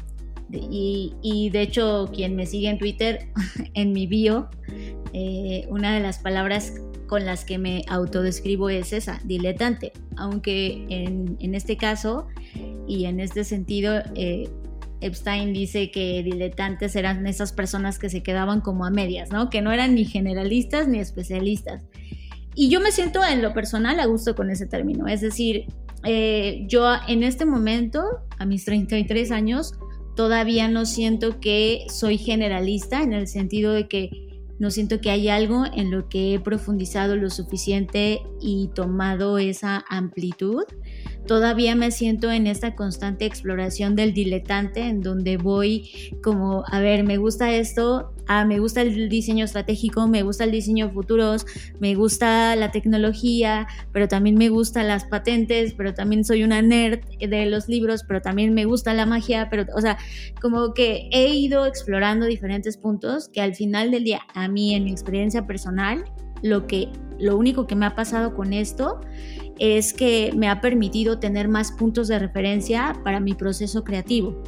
Y, de hecho, quien me sigue en Twitter, en mi bio, eh, una de las palabras con las que me autodescribo es esa, diletante. Aunque en, en este caso y en este sentido, eh, Epstein dice que diletantes eran esas personas que se quedaban como a medias, ¿no? Que no eran ni generalistas ni especialistas. Y yo me siento en lo personal a gusto con ese término. Es decir, eh, yo en este momento, a mis 33 años, todavía no siento que soy generalista en el sentido de que no siento que hay algo en lo que he profundizado lo suficiente y tomado esa amplitud. Todavía me siento en esta constante exploración del diletante en donde voy como, a ver, me gusta esto, ah, me gusta el diseño estratégico, me gusta el diseño futuros, me gusta la tecnología, pero también me gustan las patentes, pero también soy una nerd de los libros, pero también me gusta la magia, pero, o sea, como que he ido explorando diferentes puntos que al final del día, a mí en mi experiencia personal, lo que, lo único que me ha pasado con esto es que me ha permitido tener más puntos de referencia para mi proceso creativo.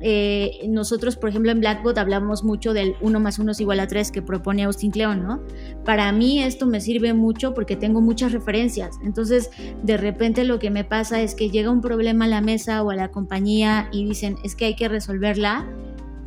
Eh, nosotros, por ejemplo, en Blackbot hablamos mucho del 1 más 1 es igual a 3 que propone Austin Kleon, ¿no? Para mí esto me sirve mucho porque tengo muchas referencias. Entonces, de repente lo que me pasa es que llega un problema a la mesa o a la compañía y dicen, es que hay que resolverla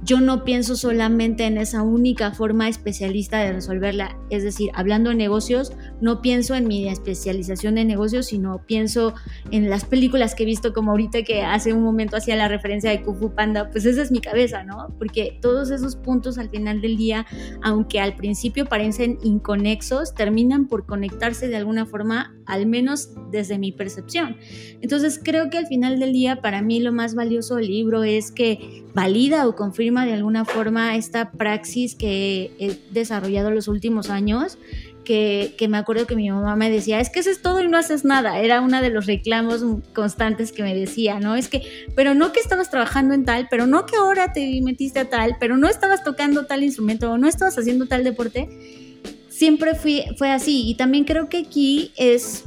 yo no pienso solamente en esa única forma especialista de resolverla. Es decir, hablando de negocios, no pienso en mi especialización de negocios, sino pienso en las películas que he visto, como ahorita que hace un momento hacía la referencia de Kung Fu Panda, pues esa es mi cabeza, ¿no? Porque todos esos puntos al final del día, aunque al principio parecen inconexos, terminan por conectarse de alguna forma al menos desde mi percepción. Entonces creo que al final del día para mí lo más valioso del libro es que valida o confirma de alguna forma esta praxis que he desarrollado los últimos años que, me acuerdo que mi mamá me decía, es que haces todo y no haces nada. Era uno de los reclamos constantes que me decía, ¿no? Es que, pero no que estabas trabajando en tal, pero no que ahora te metiste a tal, pero no estabas tocando tal instrumento o no estabas haciendo tal deporte. Siempre fui, fue así. Y también creo que aquí es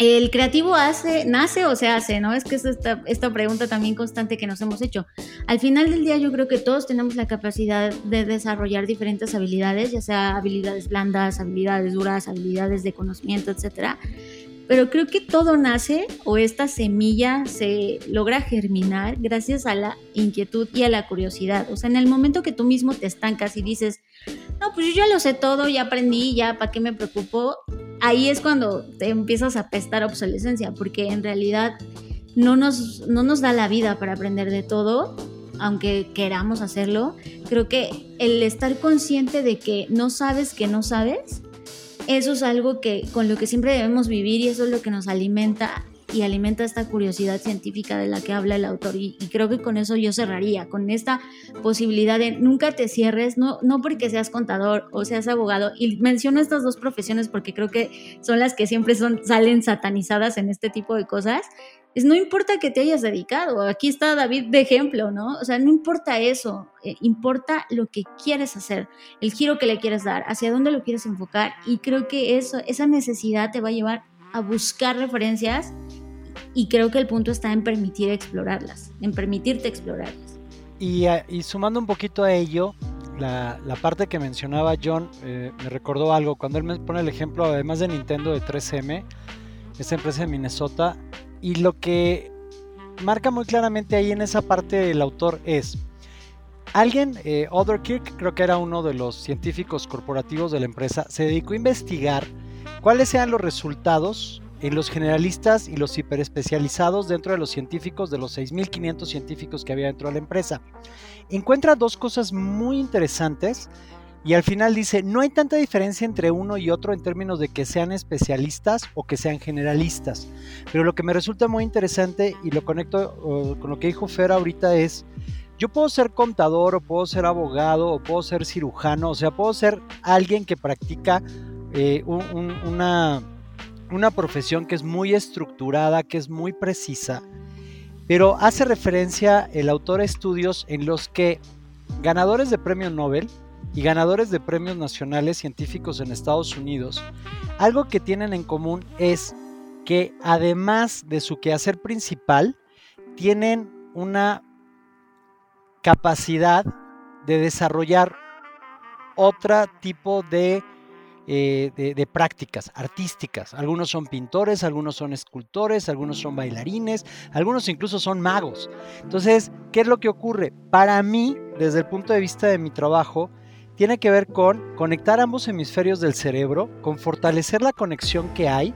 el creativo hace, nace o se hace, ¿no? Es que es esta, esta, pregunta también constante que nos hemos hecho. Al final del día yo creo que todos tenemos la capacidad de desarrollar diferentes habilidades, ya sea habilidades blandas, habilidades duras, habilidades de conocimiento, etcétera. Pero creo que todo nace o esta semilla se logra germinar gracias a la inquietud y a la curiosidad. O sea, en el momento que tú mismo te estancas y dices, no, pues yo ya lo sé todo, ya aprendí, ya, ¿para qué me preocupo? Ahí es cuando te empiezas a pestar obsolescencia, porque en realidad no nos, no nos da la vida para aprender de todo, aunque queramos hacerlo. Creo que el estar consciente de que no sabes que no sabes, eso es algo que con lo que siempre debemos vivir y eso es lo que nos alimenta y alimenta esta curiosidad científica de la que habla el autor. Y, creo que con eso yo cerraría, con esta posibilidad de nunca te cierres, no, no porque seas contador o seas abogado. Y menciono estas dos profesiones porque creo que son las que siempre son, salen satanizadas en este tipo de cosas. Es no importa que te hayas dedicado, aquí está David de ejemplo, ¿no? O sea, no importa eso, eh, importa lo que quieres hacer, el giro que le quieres dar, hacia dónde lo quieres enfocar y creo que eso, esa necesidad te va a llevar a buscar referencias y creo que el punto está en permitir explorarlas, en permitirte explorarlas. Y, eh, sumando un poquito a ello, la, parte que mencionaba John eh, me recordó algo. Cuando él me pone el ejemplo, además de Nintendo de 3M, esta empresa de Minnesota, y lo que marca muy claramente ahí en esa parte del autor es, alguien, eh, Other Kirk, creo que era uno de los científicos corporativos de la empresa, se dedicó a investigar cuáles sean los resultados en los generalistas y los hiperespecializados dentro de los científicos, de los 6.500 científicos que había dentro de la empresa. Encuentra dos cosas muy interesantes y al final dice, no hay tanta diferencia entre uno y otro en términos de que sean especialistas o que sean generalistas. Pero lo que me resulta muy interesante y lo conecto con lo que dijo Fer ahorita es, yo puedo ser contador o puedo ser abogado o puedo ser cirujano, o sea, puedo ser alguien que practica eh, una una profesión que es muy estructurada, que es muy precisa, pero hace referencia el autor a estudios en los que ganadores de premio Nobel y ganadores de premios nacionales científicos en Estados Unidos, algo que tienen en común es que además de su quehacer principal, tienen una capacidad de desarrollar otro tipo de eh, de, prácticas artísticas. Algunos son pintores, algunos son escultores, algunos son bailarines, algunos incluso son magos. Entonces, ¿qué es lo que ocurre? Para mí, desde el punto de vista de mi trabajo, tiene que ver con conectar ambos hemisferios del cerebro, con fortalecer la conexión que hay,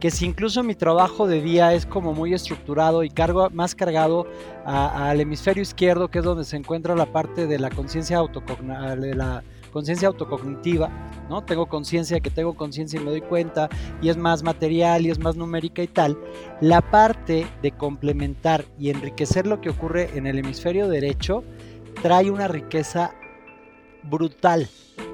que si incluso mi trabajo de día es como muy estructurado y cargo más cargado al hemisferio izquierdo, que es donde se encuentra la parte de la conciencia autocognitiva, de la conciencia autocognitiva, ¿no? Tengo conciencia que tengo conciencia y me doy cuenta, y es más material y es más numérica y tal. La parte de complementar y enriquecer lo que ocurre en el hemisferio derecho trae una riqueza brutal,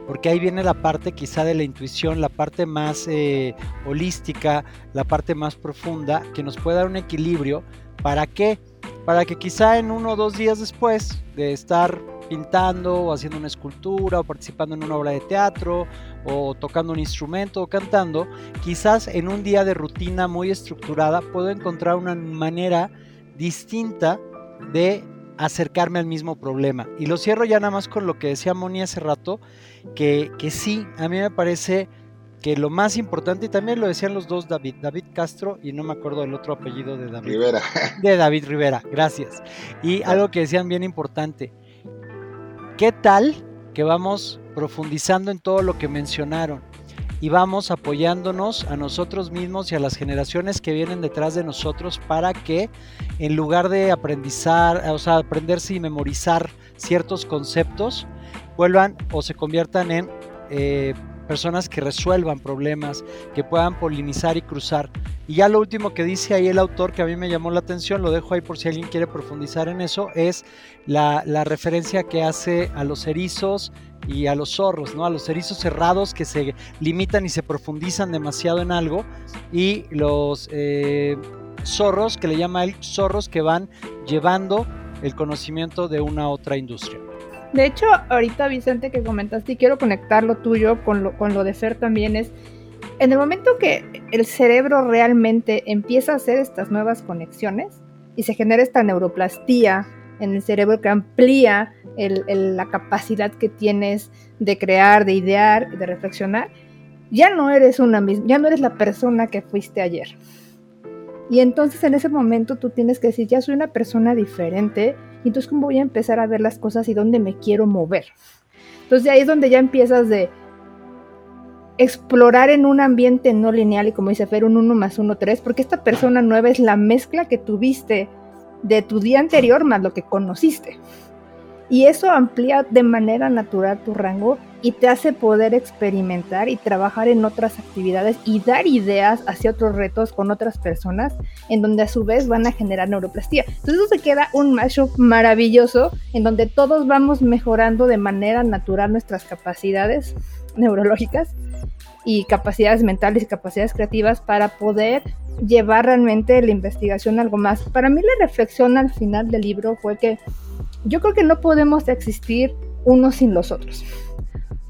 porque ahí viene la parte quizá de la intuición, la parte más eh, holística, la parte más profunda, que nos puede dar un equilibrio. ¿Para qué? Para que quizá en uno o dos días después de estar pintando o haciendo una escultura o participando en una obra de teatro o tocando un instrumento o cantando, quizás en un día de rutina muy estructurada puedo encontrar una manera distinta de acercarme al mismo problema. Y lo cierro ya nada más con lo que decía Moni hace rato, que, que sí, a mí me parece que lo más importante, y también lo decían los dos David, David Castro y no me acuerdo del otro apellido de David. Rivera. De David Rivera, gracias. Y algo que decían bien importante, ¿Qué tal que vamos profundizando en todo lo que mencionaron? y vamos apoyándonos a nosotros mismos y a las generaciones que vienen detrás de nosotros para que en lugar de aprendizar, o sea, aprenderse y memorizar ciertos conceptos, vuelvan o se conviertan en eh, personas que resuelvan problemas, que puedan polinizar y cruzar. Y ya lo último que dice ahí el autor que a mí me llamó la atención, lo dejo ahí por si alguien quiere profundizar en eso, es la, referencia que hace a los erizos y a los zorros, ¿no? A los erizos cerrados que se limitan y se profundizan demasiado en algo y los eh, zorros, que le llama él zorros que van llevando el conocimiento de una otra industria. De hecho, ahorita Vicente que comentaste quiero conectar lo tuyo con lo, con lo de Fer también es, en el momento que el cerebro realmente empieza a hacer estas nuevas conexiones y se genera esta neuroplastía en el cerebro que amplía la capacidad que tienes de crear, de idear, de reflexionar, ya no eres una ya no eres la persona que fuiste ayer. Y entonces en ese momento tú tienes que decir, ya soy una persona diferente entonces, ¿cómo voy a empezar a ver las cosas y dónde me quiero mover? Entonces, ahí es donde ya empiezas de explorar en un ambiente no lineal y como dice Fer, un 1 más 1, 3, porque esta persona nueva es la mezcla que tuviste de tu día anterior más lo que conociste. Y eso amplía de manera natural tu rango y te hace poder experimentar y trabajar en otras actividades y dar ideas hacia otros retos con otras personas en donde a su vez van a generar neuroplastía. Entonces eso se queda un mashup maravilloso en donde todos vamos mejorando de manera natural nuestras capacidades neurológicas y capacidades mentales y capacidades creativas para poder llevar realmente la investigación algo más. Para mí la reflexión al final del libro fue que yo creo que no podemos existir unos sin los otros.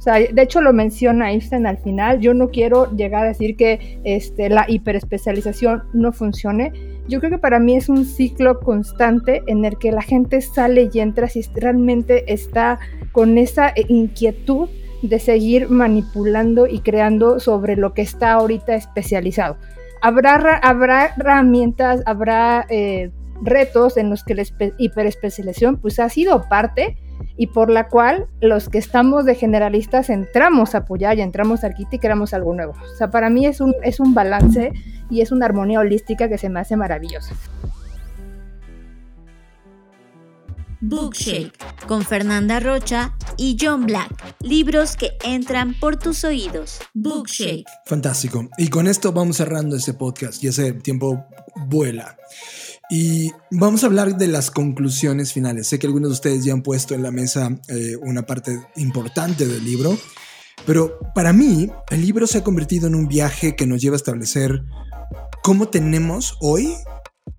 De hecho lo menciona Einstein al final. Yo no quiero llegar a decir que este, la hiperespecialización no funcione. Yo creo que para mí es un ciclo constante en el que la gente sale y entra si realmente está con esa inquietud de seguir manipulando y creando sobre lo que está ahorita especializado. Habrá, habrá herramientas, habrá eh, retos en los que la hiperespecialización pues ha sido parte y por la cual los que estamos de generalistas entramos a apoyar y entramos a Arquita y queremos algo nuevo. O sea, para mí es un, es un balance y es una armonía holística que se me hace maravillosa. Bookshake con Fernanda Rocha y John Black. Libros que entran por tus oídos. Bookshake. Fantástico. Y con esto vamos cerrando este podcast y ese tiempo vuela. Y vamos a hablar de las conclusiones finales. Sé que algunos de ustedes ya han puesto en la mesa eh, una parte importante del libro, pero para mí el libro se ha convertido en un viaje que nos lleva a establecer cómo tenemos hoy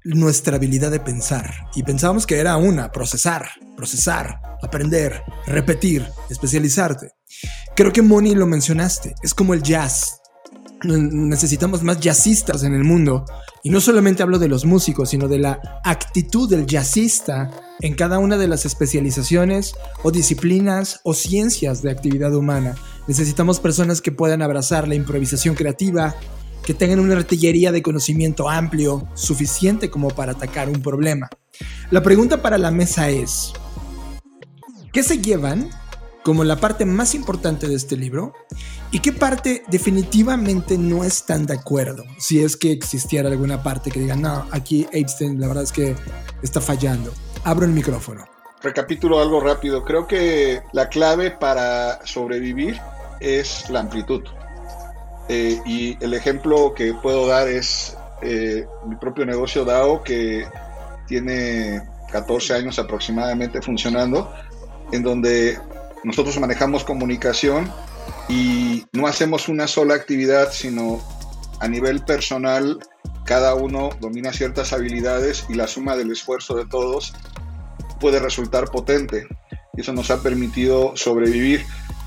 nuestra habilidad de pensar. Y pensábamos que era una, procesar, procesar, aprender, repetir, especializarte. Creo que Moni lo mencionaste, es como el jazz necesitamos más jazzistas en el mundo. Y no solamente hablo de los músicos, sino de la actitud del jazzista en cada una de las especializaciones o disciplinas o ciencias de actividad humana. Necesitamos personas que puedan abrazar la improvisación creativa, que tengan una artillería de conocimiento amplio, suficiente como para atacar un problema. La pregunta para la mesa es, ¿qué se llevan como la parte más importante de este libro y qué parte definitivamente no están de acuerdo. Si es que existiera alguna parte que diga, no, aquí Epstein la verdad es que está fallando. Abro el micrófono. Recapitulo algo rápido. Creo que la clave para sobrevivir es la amplitud. Eh, y el ejemplo que puedo dar es eh, mi propio negocio DAO que tiene 14 años aproximadamente funcionando, en donde nosotros manejamos comunicación y no hacemos una sola actividad, sino a nivel personal, cada uno domina ciertas habilidades y la suma del esfuerzo de todos puede resultar potente. Eso nos ha permitido sobrevivir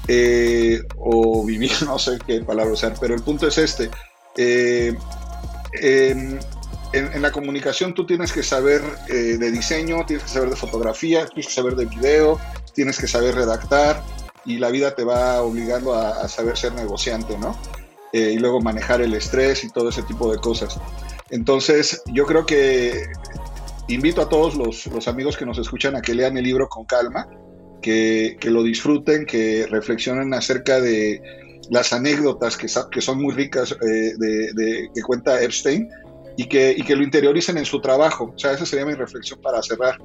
eh, o vivir, no sé qué palabra usar, pero el punto es este. Eh, en, la comunicación tú tienes que saber eh, de diseño, tienes que saber de fotografía, tienes que saber de video, tienes que saber redactar y la vida te va obligando a, saber ser negociante, ¿no? Eh, y luego manejar el estrés y todo ese tipo de cosas. Entonces, yo creo que invito a todos los, amigos que nos escuchan a que lean el libro con calma, que, lo disfruten, que reflexionen acerca de las anécdotas que, que son muy ricas eh, de, que cuenta Epstein y que, y que lo interioricen en su trabajo. O sea, esa sería mi reflexión para cerrar.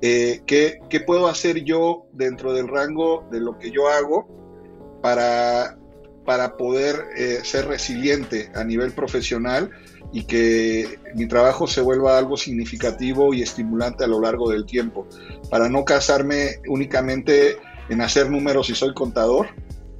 Eh, ¿qué, puedo hacer yo dentro del rango de lo que yo hago para para poder eh, ser resiliente a nivel profesional y que mi trabajo se vuelva algo significativo y estimulante a lo largo del tiempo, para no casarme únicamente en hacer números y soy contador,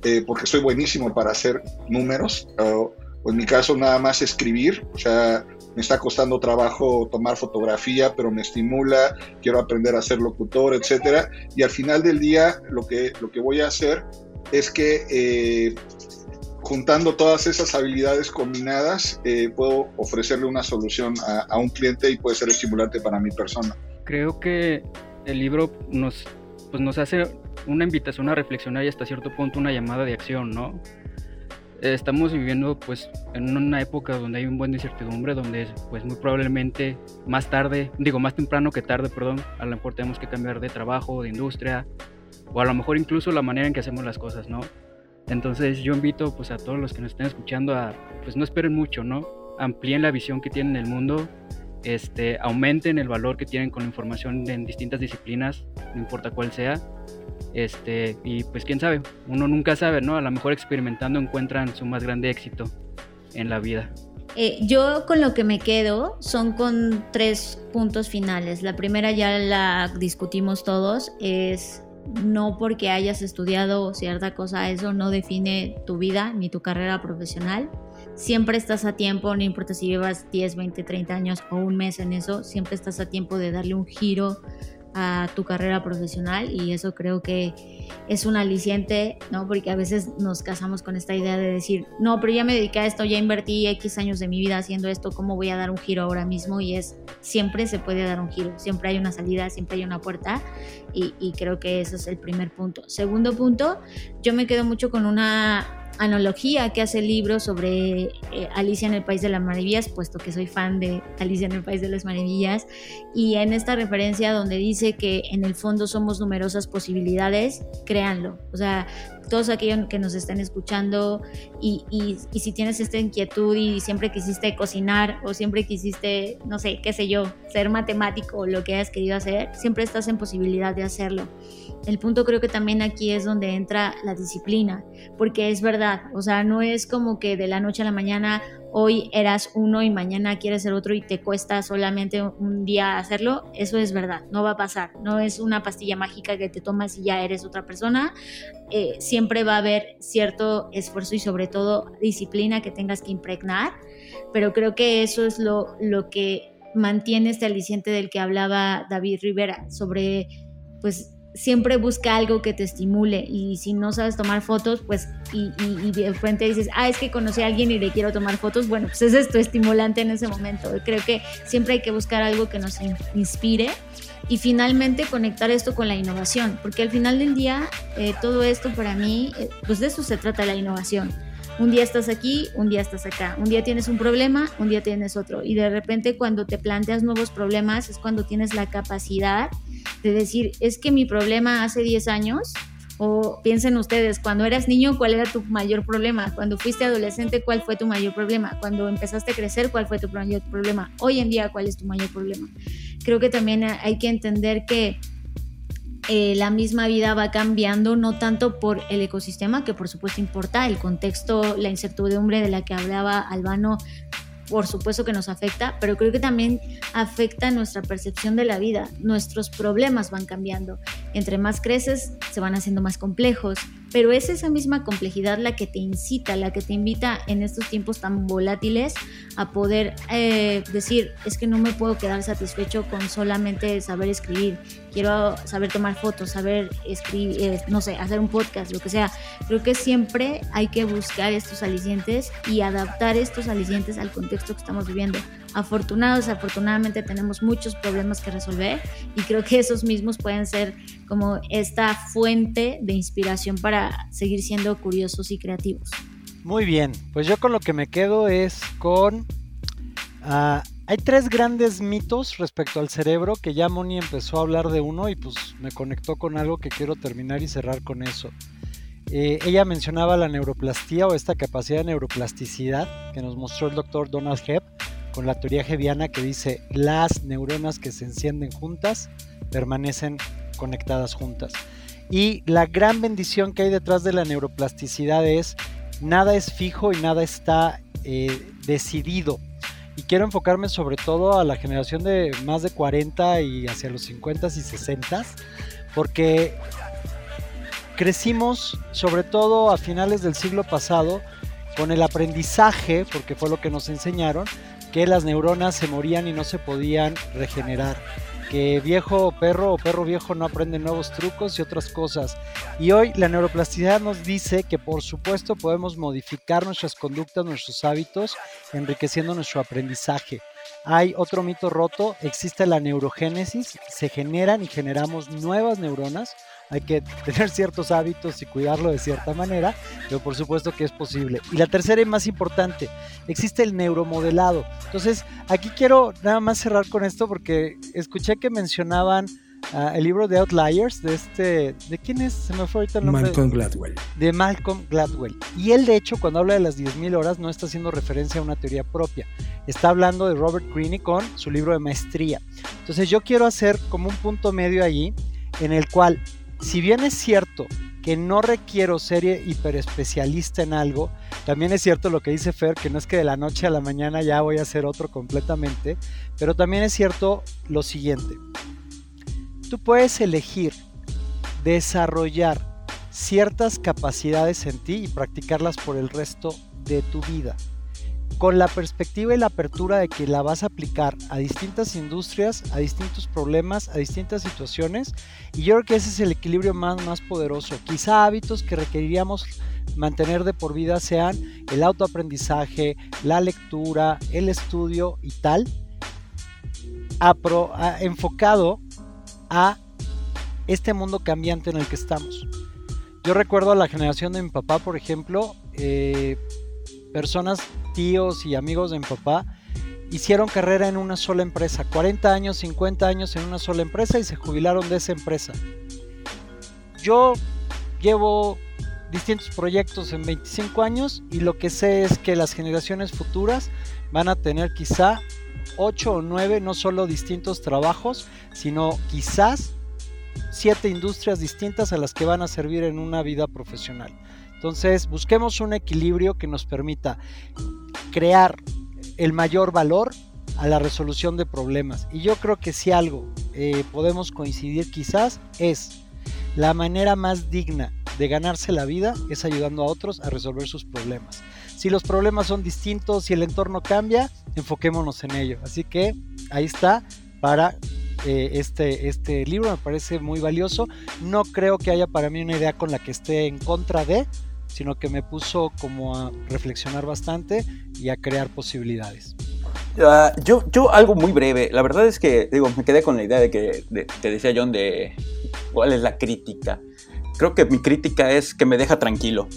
eh, porque soy buenísimo para hacer números, o, en mi caso nada más escribir, o sea, me está costando trabajo tomar fotografía, pero me estimula, quiero aprender a ser locutor, etcétera, y al final del día lo que, lo que voy a hacer es que eh, juntando todas esas habilidades combinadas, eh, puedo ofrecerle una solución a, un cliente y puede ser estimulante para mi persona. Creo que el libro nos, pues nos hace una invitación a reflexionar y hasta cierto punto una llamada de acción, ¿no? Estamos viviendo pues en una época donde hay un buen incertidumbre, donde pues muy probablemente más tarde, digo más temprano que tarde, perdón, a lo mejor tenemos que cambiar de trabajo, de industria, o a lo mejor incluso la manera en que hacemos las cosas, ¿no? Entonces yo invito pues a todos los que nos estén escuchando a pues no esperen mucho, ¿no? Amplíen la visión que tienen del mundo, este, aumenten el valor que tienen con la información en distintas disciplinas, no importa cuál sea. Este, y pues quién sabe, uno nunca sabe, ¿no? A lo mejor experimentando encuentran su más grande éxito en la vida. Eh, yo con lo que me quedo son con tres puntos finales. La primera ya la discutimos todos, es no porque hayas estudiado cierta cosa, eso no define tu vida ni tu carrera profesional. Siempre estás a tiempo, no importa si llevas 10, 20, 30 años o un mes en eso, siempre estás a tiempo de darle un giro a tu carrera profesional y eso creo que es un aliciente, ¿no? Porque a veces nos casamos con esta idea de decir, no, pero ya me dediqué a esto, ya invertí X años de mi vida haciendo esto, ¿cómo voy a dar un giro ahora mismo? Y es, siempre se puede dar un giro, siempre hay una salida, siempre hay una puerta y, creo que ese es el primer punto. Segundo punto, yo me quedo mucho con una analogía que hace el libro sobre eh, Alicia en el País de las Maravillas, puesto que soy fan de Alicia en el País de las Maravillas, y en esta referencia donde dice que en el fondo somos numerosas posibilidades, créanlo. O sea, todos aquellos que nos estén escuchando y, y, y, si tienes esta inquietud y siempre quisiste cocinar o siempre quisiste, no sé, qué sé yo, ser matemático o lo que hayas querido hacer, siempre estás en posibilidad de hacerlo. El punto creo que también aquí es donde entra la disciplina, porque es verdad, o sea, no es como que de la noche a la mañana hoy eras uno y mañana quieres ser otro y te cuesta solamente un día hacerlo, eso es verdad, no va a pasar, no es una pastilla mágica que te tomas y ya eres otra persona, eh, siempre va a haber cierto esfuerzo y sobre todo disciplina que tengas que impregnar, pero creo que eso es lo, lo que mantiene este aliciente del que hablaba David Rivera sobre pues siempre busca algo que te estimule y si no sabes tomar fotos, pues y, de frente dices, ah, es que conocí a alguien y le quiero tomar fotos, bueno, pues ese es tu estimulante en ese momento. Creo que siempre hay que buscar algo que nos inspire y finalmente conectar esto con la innovación, porque al final del día eh, todo esto para mí, eh, pues de eso se trata la innovación. Un día estás aquí, un día estás acá. Un día tienes un problema, un día tienes otro. Y de repente cuando te planteas nuevos problemas es cuando tienes la capacidad de decir, es que mi problema hace 10 años, o piensen ustedes, cuando eras niño, ¿cuál era tu mayor problema? Cuando fuiste adolescente, ¿cuál fue tu mayor problema? Cuando empezaste a crecer, ¿cuál fue tu mayor problema? Hoy en día, ¿cuál es tu mayor problema? Creo que también hay que entender que eh, la misma vida va cambiando, no tanto por el ecosistema, que por supuesto importa, el contexto, la incertidumbre de la que hablaba Albano por supuesto que nos afecta, pero creo que también afecta nuestra percepción de la vida. Nuestros problemas van cambiando. Entre más creces, se van haciendo más complejos, pero es esa misma complejidad la que te incita, la que te invita en estos tiempos tan volátiles a poder eh, decir, es que no me puedo quedar satisfecho con solamente saber escribir, quiero saber tomar fotos, saber escribir, eh, no sé, hacer un podcast, lo que sea. Creo que siempre hay que buscar estos alicientes y adaptar estos alicientes al contexto que estamos viviendo. Afortunados, afortunadamente tenemos muchos problemas que resolver y creo que esos mismos pueden ser como esta fuente de inspiración para seguir siendo curiosos y creativos. Muy bien, pues yo con lo que me quedo es con ah, hay tres grandes mitos respecto al cerebro que ya Moni empezó a hablar de uno y pues me conectó con algo que quiero terminar y cerrar con eso. Eh, ella mencionaba la neuroplastía o esta capacidad de neuroplasticidad que nos mostró el doctor Donald Hebb con la teoría hebbiana que dice las neuronas que se encienden juntas permanecen conectadas juntas. Y la gran bendición que hay detrás de la neuroplasticidad es nada es fijo y nada está eh, decidido. Y quiero enfocarme sobre todo a la generación de más de 40 y hacia los 50 y 60, porque crecimos sobre todo a finales del siglo pasado con el aprendizaje, porque fue lo que nos enseñaron, que las neuronas se morían y no se podían regenerar que viejo perro o perro viejo no aprende nuevos trucos y otras cosas. Y hoy la neuroplasticidad nos dice que por supuesto podemos modificar nuestras conductas, nuestros hábitos, enriqueciendo nuestro aprendizaje. Hay otro mito roto, existe la neurogénesis, se generan y generamos nuevas neuronas hay que tener ciertos hábitos y cuidarlo de cierta manera, pero por supuesto que es posible. Y la tercera y más importante, existe el neuromodelado. Entonces, aquí quiero nada más cerrar con esto porque escuché que mencionaban ah, el libro de Outliers, de este, ¿de quién es? Se me fue ahorita el nombre. Malcolm Gladwell. De Malcolm Gladwell. Y él, de hecho, cuando habla de las 10.000 horas, no está haciendo referencia a una teoría propia. Está hablando de Robert Greene con su libro de maestría. Entonces, yo quiero hacer como un punto medio allí en el cual si bien es cierto que no requiero ser hiperespecialista en algo, también es cierto lo que dice Fer, que no es que de la noche a la mañana ya voy a hacer otro completamente, pero también es cierto lo siguiente. Tú puedes elegir desarrollar ciertas capacidades en ti y practicarlas por el resto de tu vida con la perspectiva y la apertura de que la vas a aplicar a distintas industrias, a distintos problemas, a distintas situaciones. Y yo creo que ese es el equilibrio más, más poderoso. Quizá hábitos que requeriríamos mantener de por vida sean el autoaprendizaje, la lectura, el estudio y tal, enfocado a este mundo cambiante en el que estamos. Yo recuerdo a la generación de mi papá, por ejemplo, eh, personas, tíos y amigos de mi papá, hicieron carrera en una sola empresa, 40 años, 50 años en una sola empresa y se jubilaron de esa empresa. Yo llevo distintos proyectos en 25 años y lo que sé es que las generaciones futuras van a tener quizá 8 o 9 no solo distintos trabajos, sino quizás 7 industrias distintas a las que van a servir en una vida profesional. Entonces, busquemos un equilibrio que nos permita crear el mayor valor a la resolución de problemas. Y yo creo que si algo eh, podemos coincidir quizás es la manera más digna de ganarse la vida es ayudando a otros a resolver sus problemas. Si los problemas son distintos, si el entorno cambia, enfoquémonos en ello. Así que ahí está para eh, este, este libro, me parece muy valioso. No creo que haya para mí una idea con la que esté en contra de, sino que me puso como a reflexionar bastante y a crear posibilidades. Ah, yo, yo algo muy breve, la verdad es que digo, me quedé con la idea de que te decía John de cuál es la crítica. Creo que mi crítica es que me deja tranquilo.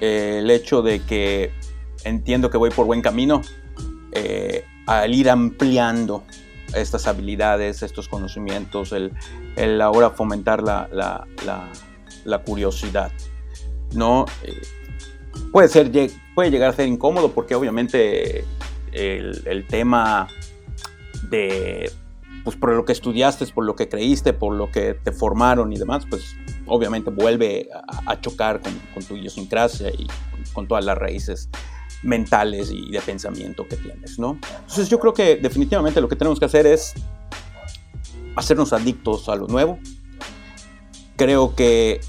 Eh, el hecho de que entiendo que voy por buen camino eh, al ir ampliando estas habilidades, estos conocimientos, el, el ahora fomentar la, la, la, la curiosidad. ¿No? Eh, puede, ser, puede llegar a ser incómodo porque obviamente el, tema de, pues por lo que estudiaste, por lo que creíste, por lo que te formaron y demás, pues obviamente vuelve a, chocar con, tu idiosincrasia y con, todas las raíces mentales y de pensamiento que tienes, ¿no? Entonces yo creo que definitivamente lo que tenemos que hacer es hacernos adictos a lo nuevo. Creo que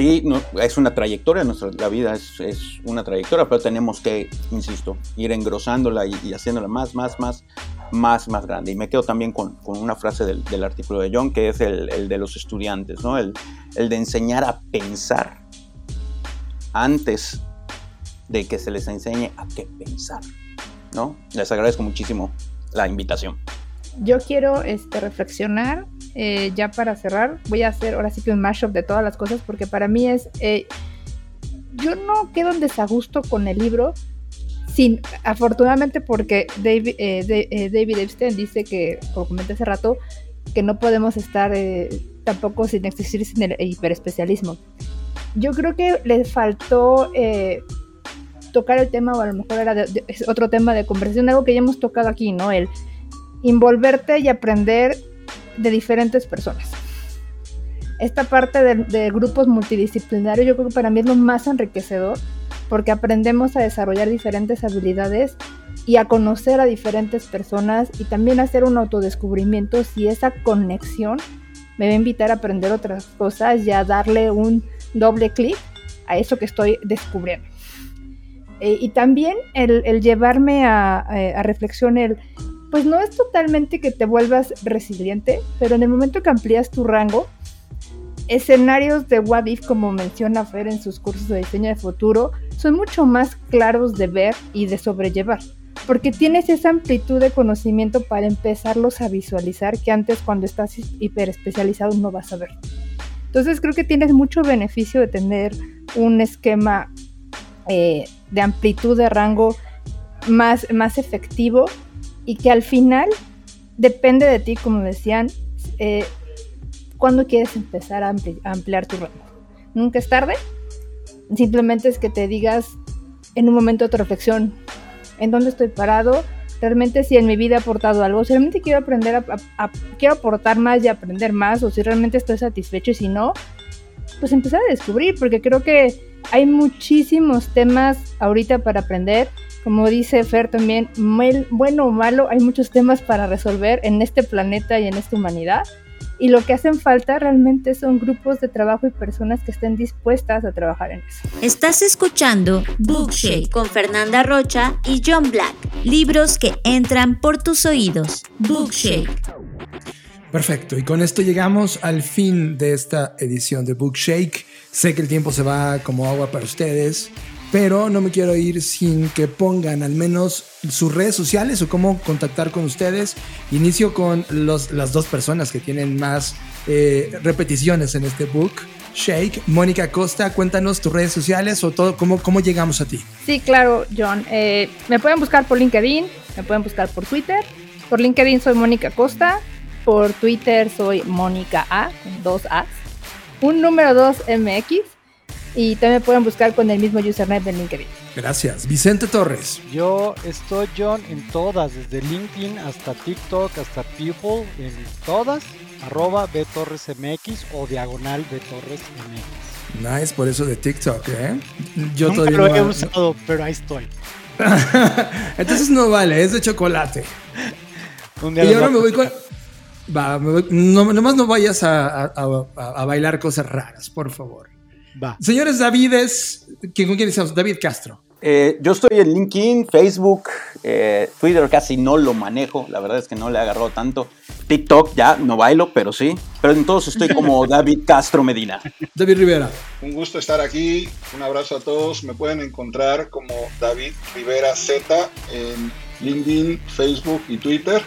sí, es una trayectoria, nuestra, la vida es, una trayectoria, pero tenemos que, insisto, ir engrosándola y, haciéndola más, más, más, más, más grande. Y me quedo también con, una frase del, artículo de John, que es el, de los estudiantes, ¿no? El, de enseñar a pensar antes de que se les enseñe a qué pensar, ¿no? Les agradezco muchísimo la invitación. Yo quiero este, reflexionar eh, ya para cerrar, voy a hacer ahora sí que un mashup de todas las cosas porque para mí es... Eh, yo no quedo en desagusto con el libro, sin, afortunadamente porque David, eh, David Epstein dice que, como comenté hace rato, que no podemos estar tampoco sin existir sin el hiperespecialismo. Yo creo que le faltó tocar el tema, o a lo mejor era otro tema de conversación, algo que ya hemos tocado aquí, ¿no? El envolverte y aprender de diferentes personas. Esta parte de, grupos multidisciplinarios yo creo que para mí es lo más enriquecedor porque aprendemos a desarrollar diferentes habilidades y a conocer a diferentes personas y también hacer un autodescubrimiento si esa conexión me va a invitar a aprender otras cosas y a darle un doble clic a eso que estoy descubriendo. Eh, y también el, llevarme a, eh, a, reflexión el, pues no es totalmente que te vuelvas resiliente, pero en el momento que amplías tu rango, escenarios de What If, como menciona Fer en sus cursos de diseño de futuro, son mucho más claros de ver y de sobrellevar porque tienes esa amplitud de conocimiento para empezarlos a visualizar que antes cuando estás hiper especializado no vas a ver. Entonces creo que tienes mucho beneficio de tener un esquema eh, de amplitud de rango más, más efectivo y que al final depende de ti, como decían, eh, cuando quieres empezar a, ampliar tu rango. Nunca es tarde, simplemente es que te digas en un momento de reflexión, en dónde estoy parado, realmente si en mi vida he aportado algo, si realmente quiero aprender quiero aportar más y aprender más, o si realmente estoy satisfecho y si no, pues empezar a descubrir, porque creo que hay muchísimos temas ahorita para aprender. Como dice Fer también, bueno o malo, hay muchos temas para resolver en este planeta y en esta humanidad y lo que hacen falta realmente son grupos de trabajo y personas que estén dispuestas a trabajar en eso. Estás escuchando Bookshake con Fernanda Rocha y John Black, libros que entran por tus oídos. Bookshake. Perfecto, y con esto llegamos al fin de esta edición de Bookshake. Sé que el tiempo se va como agua para ustedes pero no me quiero ir sin que pongan al menos sus redes sociales o cómo contactar con ustedes. Inicio con los, las dos personas que tienen más eh, repeticiones en este book. Shake, Mónica Costa, cuéntanos tus redes sociales o todo, cómo, cómo llegamos a ti. Sí, claro, John. Eh, me pueden buscar por LinkedIn, me pueden buscar por Twitter. Por LinkedIn soy Mónica Costa, por Twitter soy Mónica A, dos A's. Un número 2 MX y también pueden buscar con el mismo username de LinkedIn. Gracias. Vicente Torres. Yo estoy, John, en todas, desde LinkedIn hasta TikTok, hasta People, en todas, arroba BTorresMX o diagonal BTorresMX. Nice, por eso de TikTok, ¿eh? Yo Nunca lo he usado, pero ahí estoy. Entonces no vale, es de chocolate. y ahora me voy con... Va. No, nomás no vayas a, a bailar cosas raras, por favor. Señores Davides, ¿con quién estamos? David Castro. Eh, yo estoy en LinkedIn, Facebook, eh, Twitter casi no lo manejo, la verdad es que no le he agarrado tanto. TikTok ya no bailo, pero sí. Pero en todos estoy como David Castro Medina. David Rivera. Un gusto estar aquí, un abrazo a todos. Me pueden encontrar como David Rivera Z en LinkedIn, Facebook y Twitter.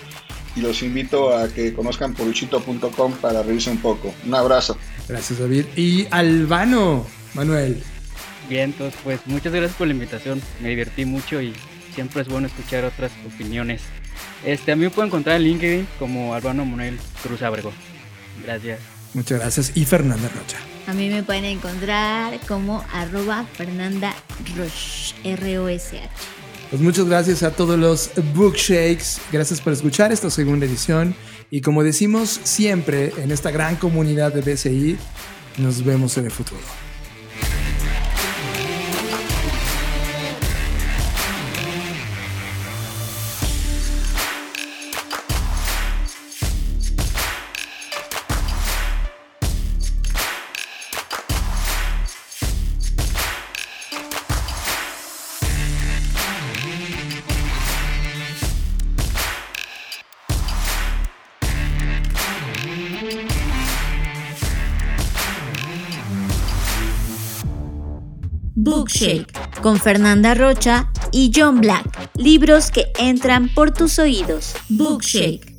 Y los invito a que conozcan poruchito.com para reírse un poco. Un abrazo. Gracias, David. Y Albano, Manuel. Bien, entonces, pues muchas gracias por la invitación. Me divertí mucho y siempre es bueno escuchar otras opiniones. Este, a mí me pueden encontrar en LinkedIn como Albano Manuel Cruz Abrego. Gracias. Muchas gracias. Y Fernanda Rocha. A mí me pueden encontrar como arroba Fernanda Roche, R-O-S-H. Pues muchas gracias a todos los Bookshakes. Gracias por escuchar esta segunda edición. Y como decimos siempre en esta gran comunidad de BCI, nos vemos en el futuro. Bookshake con Fernanda Rocha y John Black. Libros que entran por tus oídos. Bookshake.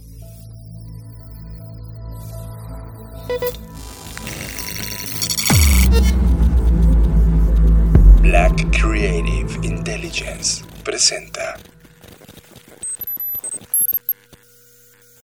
Black Creative Intelligence presenta